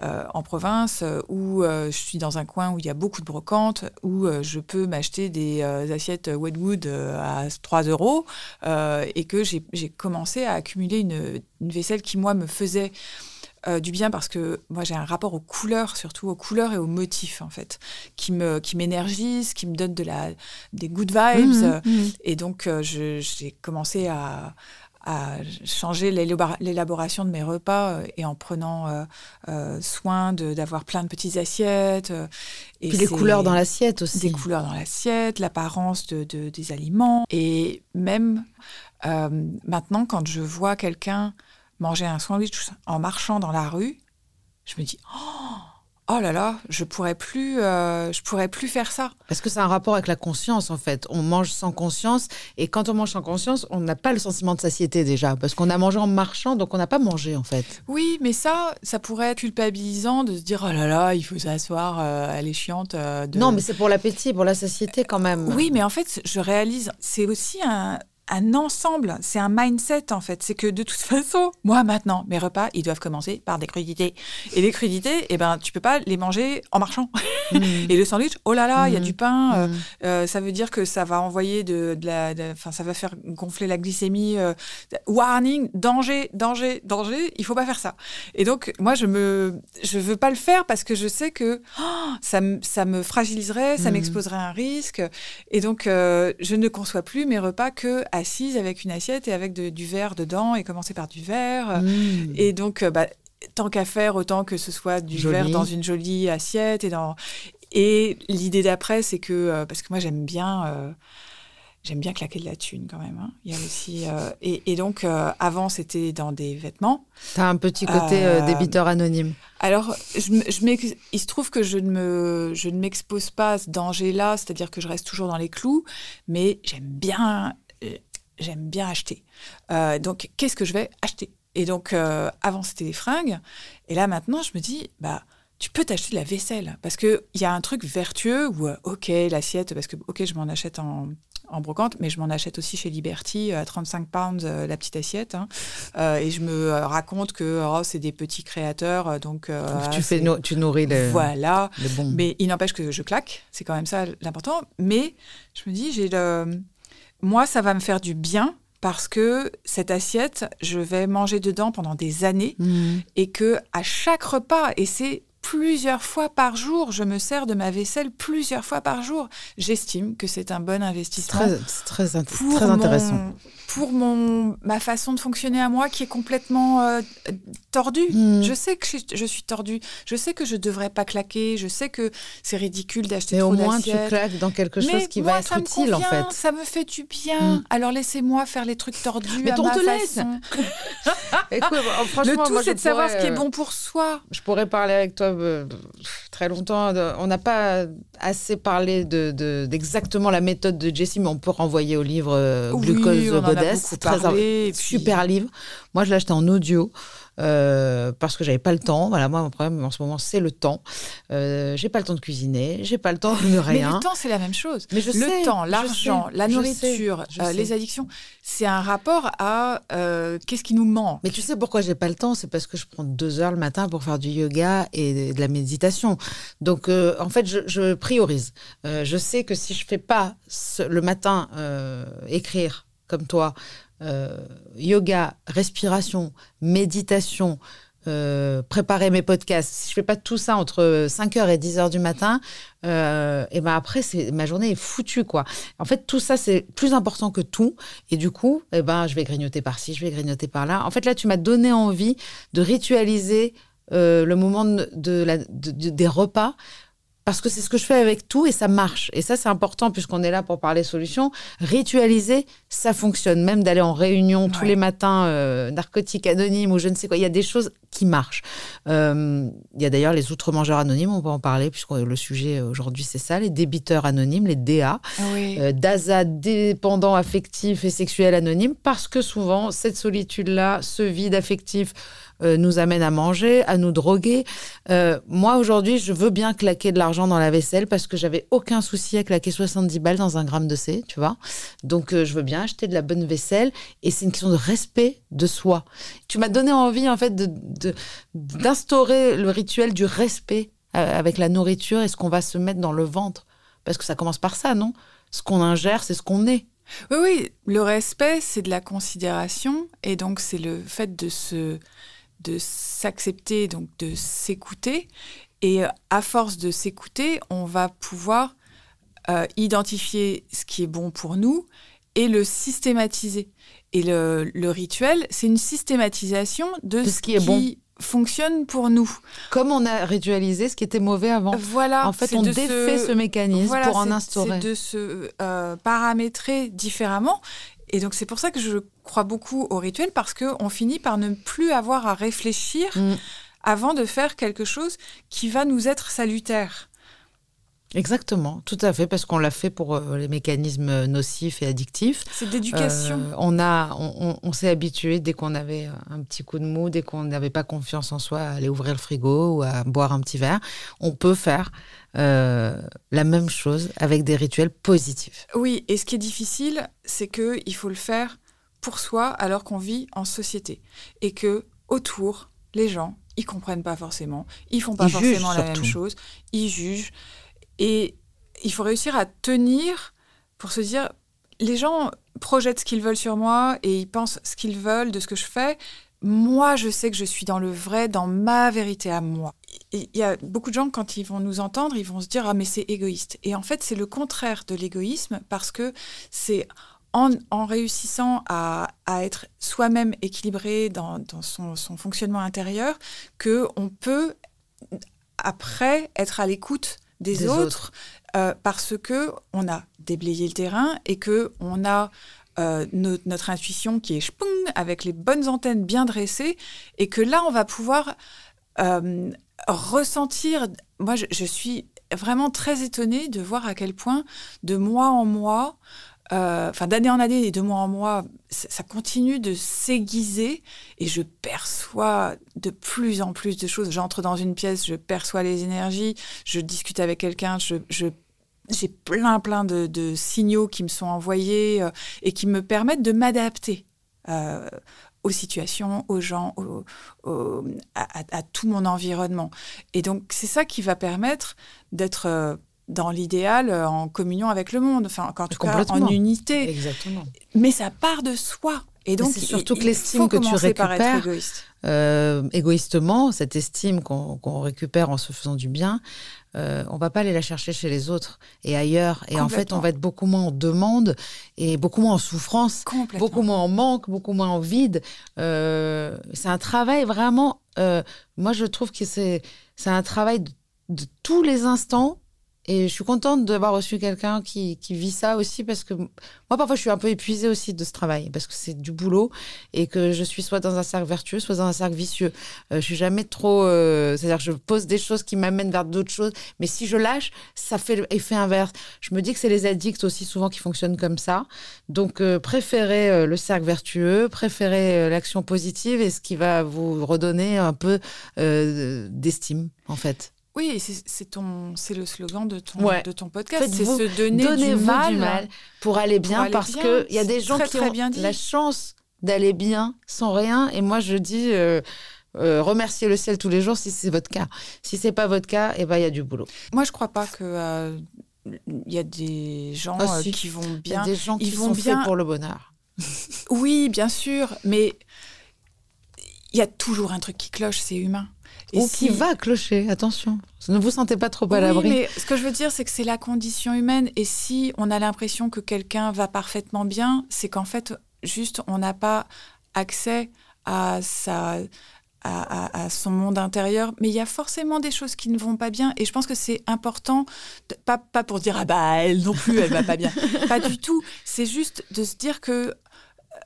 euh, en province où je suis dans un coin où il y a beaucoup de brocantes, où je peux m'acheter des assiettes Wedwood à 3 euros et que j'ai commencé à accumuler une, une, vaisselle qui, moi, me faisait euh, du bien parce que moi j'ai un rapport aux couleurs, surtout aux couleurs et aux motifs en fait, qui me qui m'énergise, qui me donne de la des good vibes. Mmh, mmh. Et donc euh, j'ai commencé à, à changer l'élaboration de mes repas euh, et en prenant soin d'avoir plein de petites assiettes. et Puis les couleurs dans l'assiette aussi. Des couleurs dans l'assiette, l'apparence de, des aliments. Et même maintenant, quand je vois quelqu'un manger un sandwich en marchant dans la rue, je me dis oh, oh là là, je pourrais plus, euh, je pourrais plus faire ça. Parce que c'est un rapport avec la conscience en fait. On mange sans conscience et quand on mange sans conscience, on n'a pas le sentiment de satiété déjà parce qu'on a mangé en marchant, donc on n'a pas mangé en fait. Oui, mais ça, ça pourrait être culpabilisant de se dire oh là là, il faut s'asseoir, euh, elle est chiante. Euh, non, mais c'est pour l'appétit, pour la satiété quand même. Oui, mais en fait, je réalise, c'est aussi un, un ensemble, c'est un mindset en fait. C'est que de toute façon, moi maintenant, mes repas, ils doivent commencer par des crudités. Et les crudités, eh ben, tu peux pas les manger en marchant. Mm. et le sandwich, oh là là, il y a mm. du pain, euh, mm. euh, ça veut dire que ça va envoyer de, la, enfin, ça va faire gonfler la glycémie. Euh, warning, danger, danger, danger. Il faut pas faire ça. Et donc, moi, je me, je veux pas le faire parce que je sais que oh, ça, ça me fragiliserait, ça m'exposerait à un risque. Et donc, je ne conçois plus mes repas que assise avec une assiette et avec du verre dedans et commencer par du verre. Mmh. Et donc, euh, bah, tant qu'à faire, autant que ce soit du verre dans une jolie assiette et dans Et l'idée d'après, c'est que, parce que moi j'aime bien j'aime bien claquer de la thune quand même. Hein. Il y a aussi euh, et, donc euh, avant c'était dans des vêtements. Tu as un petit côté euh, débiteur anonyme. Alors je, je il se trouve que je ne me je ne m'expose pas à ce danger-là, c'est-à-dire que je reste toujours dans les clous, mais j'aime bien j'aime bien acheter. donc qu'est-ce que je vais acheter? Et donc avant c'était des fringues et là maintenant je me dis bah tu peux t'acheter de la vaisselle parce que il y a un truc vertueux où ok l'assiette parce que ok je m'en achète en, en brocante, mais je m'en achète aussi chez Liberty à 35 pounds euh, la petite assiette. Hein. Euh, et je me euh, raconte que oh, c'est des petits créateurs. Donc, tu, fais tu nourris les, voilà. Mais il n'empêche que je claque, c'est quand même ça l'important. Mais je me dis, j'ai le... moi, ça va me faire du bien parce que cette assiette, je vais manger dedans pendant des années mmh. et que à chaque repas, et c'est plusieurs fois par jour. Je me sers de ma vaisselle plusieurs fois par jour. J'estime que c'est un bon investissement. Très, très, très, intéressant. Pour mon, ma façon de fonctionner à moi qui est complètement euh, tordue. Hmm. Je sais que je, suis tordue. Je sais que je ne devrais pas claquer. Je sais que c'est ridicule d'acheter trop d'assiettes. Mais au moins, tu claques dans quelque chose qui va être utile, en fait. Ça me fait du bien. Hmm. Alors laissez-moi faire les trucs tordus Mais à ma te laisse Écoute, franchement, Le tout, c'est de savoir ce qui est bon pour soi. Je pourrais parler avec toi euh, très longtemps. On n'a pas assez parlé d'exactement de, la méthode de Jessie, mais on peut renvoyer au livre euh, Glucose Goddess. C'est très super livre. Moi, je l'ai acheté en audio. Euh, parce que j'avais pas le temps. Voilà, moi, mon problème en ce moment, c'est le temps. Euh, j'ai pas le temps de cuisiner, j'ai pas le temps de rien. Mais le temps, c'est la même chose. Mais je le temps, l'argent, la nourriture, euh, les addictions, c'est un rapport à qu'est-ce qui nous manque. Mais tu sais pourquoi j'ai pas le temps? C'est parce que je prends deux heures le matin pour faire du yoga et de la méditation. Donc, en fait, je, priorise. je sais que si je fais pas le matin écrire comme toi, euh, yoga, respiration, méditation, euh, préparer mes podcasts, si je fais pas tout ça entre 5h et 10h du matin, euh, et ben après ma journée est foutue quoi. En fait tout ça c'est plus important que tout et du coup eh ben je vais grignoter par-ci, je vais grignoter par-là. En fait là tu m'as donné envie de ritualiser le moment de, la, des repas parce que c'est ce que je fais avec tout et ça marche. Et ça, c'est important puisqu'on est là pour parler solutions. Ritualiser, ça fonctionne. Même d'aller en réunion tous les matins, euh, narcotiques anonymes ou je ne sais quoi, il y a des choses qui marchent. Euh, il y a d'ailleurs les outre-mangeurs anonymes, on va en parler puisque le sujet aujourd'hui, c'est ça, les débiteurs anonymes, les DA. Oui. Euh, DASA, dépendants affectifs et sexuels anonymes, parce que souvent, cette solitude-là, ce vide affectif, euh, nous amène à manger, à nous droguer. Euh, moi, aujourd'hui, je veux bien claquer de l'argent dans la vaisselle parce que j'avais aucun souci à claquer 70 balles dans un gramme de C, tu vois. Donc, euh, je veux bien acheter de la bonne vaisselle et c'est une question de respect de soi. Tu m'as donné envie, en fait, d'instaurer le rituel du respect avec la nourriture et ce qu'on va se mettre dans le ventre. Parce que ça commence par ça, non? Ce qu'on ingère, c'est ce qu'on est. Oui, oui, le respect, c'est de la considération, et donc c'est le fait de se de s'accepter, donc de s'écouter. Et euh, à force de s'écouter, on va pouvoir euh, identifier ce qui est bon pour nous et le systématiser. Et le, rituel, c'est une systématisation de, ce, qui, est bon fonctionne pour nous. Comme on a ritualisé ce qui était mauvais avant. Voilà. En fait, on défait ce, mécanisme pour en instaurer. C'est de se euh, paramétrer différemment. Et donc c'est pour ça que je crois beaucoup au rituel parce qu'on finit par ne plus avoir à réfléchir mm. avant de faire quelque chose qui va nous être salutaire. Exactement, tout à fait, parce qu'on l'a fait pour euh, les mécanismes nocifs et addictifs. C'est d'éducation. Euh, on a, on, s'est habitué dès qu'on avait un petit coup de mou, dès qu'on n'avait pas confiance en soi, à aller ouvrir le frigo ou à boire un petit verre. On peut faire euh, la même chose avec des rituels positifs. Oui, et ce qui est difficile, c'est que il faut le faire pour soi alors qu'on vit en société et que autour, les gens, ils comprennent pas forcément, ils font pas forcément la même chose, ils jugent et il faut réussir à tenir pour se dire les gens projettent ce qu'ils veulent sur moi et ils pensent ce qu'ils veulent de ce que je fais. Moi, je sais que je suis dans le vrai, dans ma vérité à moi il y a beaucoup de gens, quand ils vont nous entendre, ils vont se dire Ah, mais c'est égoïste. Et en fait, c'est le contraire de l'égoïsme parce que c'est en, réussissant à, être soi-même équilibré dans, son, fonctionnement intérieur qu'on peut, après, être à l'écoute des, Des autres, euh, parce que on a déblayé le terrain et que on a euh, no- notre intuition qui est chpoung, avec les bonnes antennes bien dressées et que là on va pouvoir euh, ressentir. Moi, je, je suis vraiment très étonnée de voir à quel point de mois en mois, euh, enfin d'année en année et de mois en mois, ça continue de s'aiguiser et je perçois de plus en plus de choses. J'entre dans une pièce, je perçois les énergies, je discute avec quelqu'un, je, j'ai plein plein de, signaux qui me sont envoyés euh, et qui me permettent de m'adapter. euh, aux situations, aux gens, à, tout mon environnement. Et donc, c'est ça qui va permettre d'être dans l'idéal, euh, en communion avec le monde, enfin, en tout cas, en unité. Exactement. Mais ça part de soi. Et donc, surtout il que l'estime que tu récupères, égoïste. Euh, égoïstement, cette estime qu'on qu'on récupère en se faisant du bien, euh, on va pas aller la chercher chez les autres et ailleurs. Et en fait, on va être beaucoup moins en demande et beaucoup moins en souffrance, beaucoup moins en manque, beaucoup moins en vide. Euh, c'est un travail vraiment. euh, moi, je trouve que c'est c'est un travail de, de tous les instants. Et je suis contente d'avoir reçu quelqu'un qui, qui vit ça aussi parce que moi, parfois, je suis un peu épuisée aussi de ce travail parce que c'est du boulot et que je suis soit dans un cercle vertueux, soit dans un cercle vicieux. Euh, je suis jamais trop. euh, C'est-à-dire que je pose des choses qui m'amènent vers d'autres choses, mais si je lâche, ça fait l'effet inverse. Je me dis que c'est les addicts aussi souvent qui fonctionnent comme ça. Donc, euh, préférez euh, le cercle vertueux, préférez euh, l'action positive et ce qui va vous redonner un peu euh, d'estime, en fait. Oui, c'est ton, c'est le slogan de ton, Ouais. de ton podcast, c'est se donner du mal. pour aller bien aller parce bien. qu'il y a des gens très, qui très ont bien la chance d'aller bien sans rien. Et moi, je dis euh, euh, remerciez le ciel tous les jours si c'est votre cas. Si c'est pas votre cas, eh ben, il y a du boulot. Moi, je crois pas que euh, il y a des gens Ah, euh, si. qui vont Il y a bien. des gens ils qui vont sont bien- faits pour le bonheur. Oui, bien sûr, mais il y a toujours un truc qui cloche, c'est humain. Et Ou si- qui va clocher, attention. Ne vous sentez pas trop à Oui, l'abri. mais ce que je veux dire, c'est que c'est la condition humaine. Et si on a l'impression que quelqu'un va parfaitement bien, c'est qu'en fait, juste, on n'a pas accès à sa. À, à- à son monde intérieur, mais il y a forcément des choses qui ne vont pas bien, et je pense que c'est important, de- pas, pas pour dire ah bah elle non plus elle va pas bien, pas du tout. C'est juste de se dire que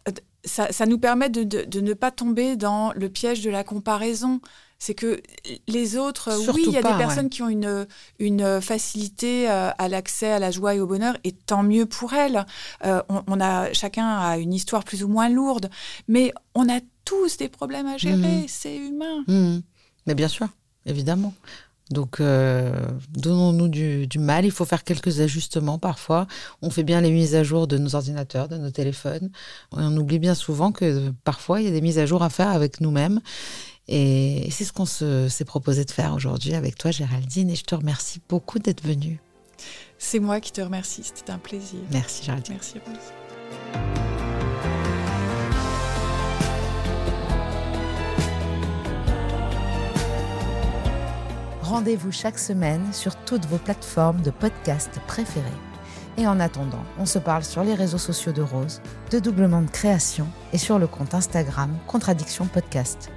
euh, ça, ça nous permet de, de- de ne pas tomber dans le piège de la comparaison. C'est que les autres, oui, il y a pas, des personnes qui ont une, une facilité euh, à l'accès à la joie et au bonheur, et tant mieux pour elles. Euh, on, on a, chacun a une histoire plus ou moins lourde, mais on a tous des problèmes à gérer, Mhm. c'est humain. Mhm. Mais bien sûr, évidemment. Donc, euh, donnons-nous du, du mal. Il faut faire quelques ajustements parfois. On fait bien les mises à jour de nos ordinateurs, de nos téléphones. On oublie bien souvent que parfois, il y a des mises à jour à faire avec nous-mêmes. Et c'est ce qu'on se- s'est proposé de faire aujourd'hui avec toi, Géraldine. Et je te remercie beaucoup d'être venue. C'est moi qui te remercie, c'était un plaisir. Merci, Géraldine. Merci Rose. Rendez-vous chaque semaine sur toutes vos plateformes de podcast préférées. Et en attendant, on se parle sur les réseaux sociaux de Rose, de Doublement de Création et sur le compte Instagram Contradiction Podcast.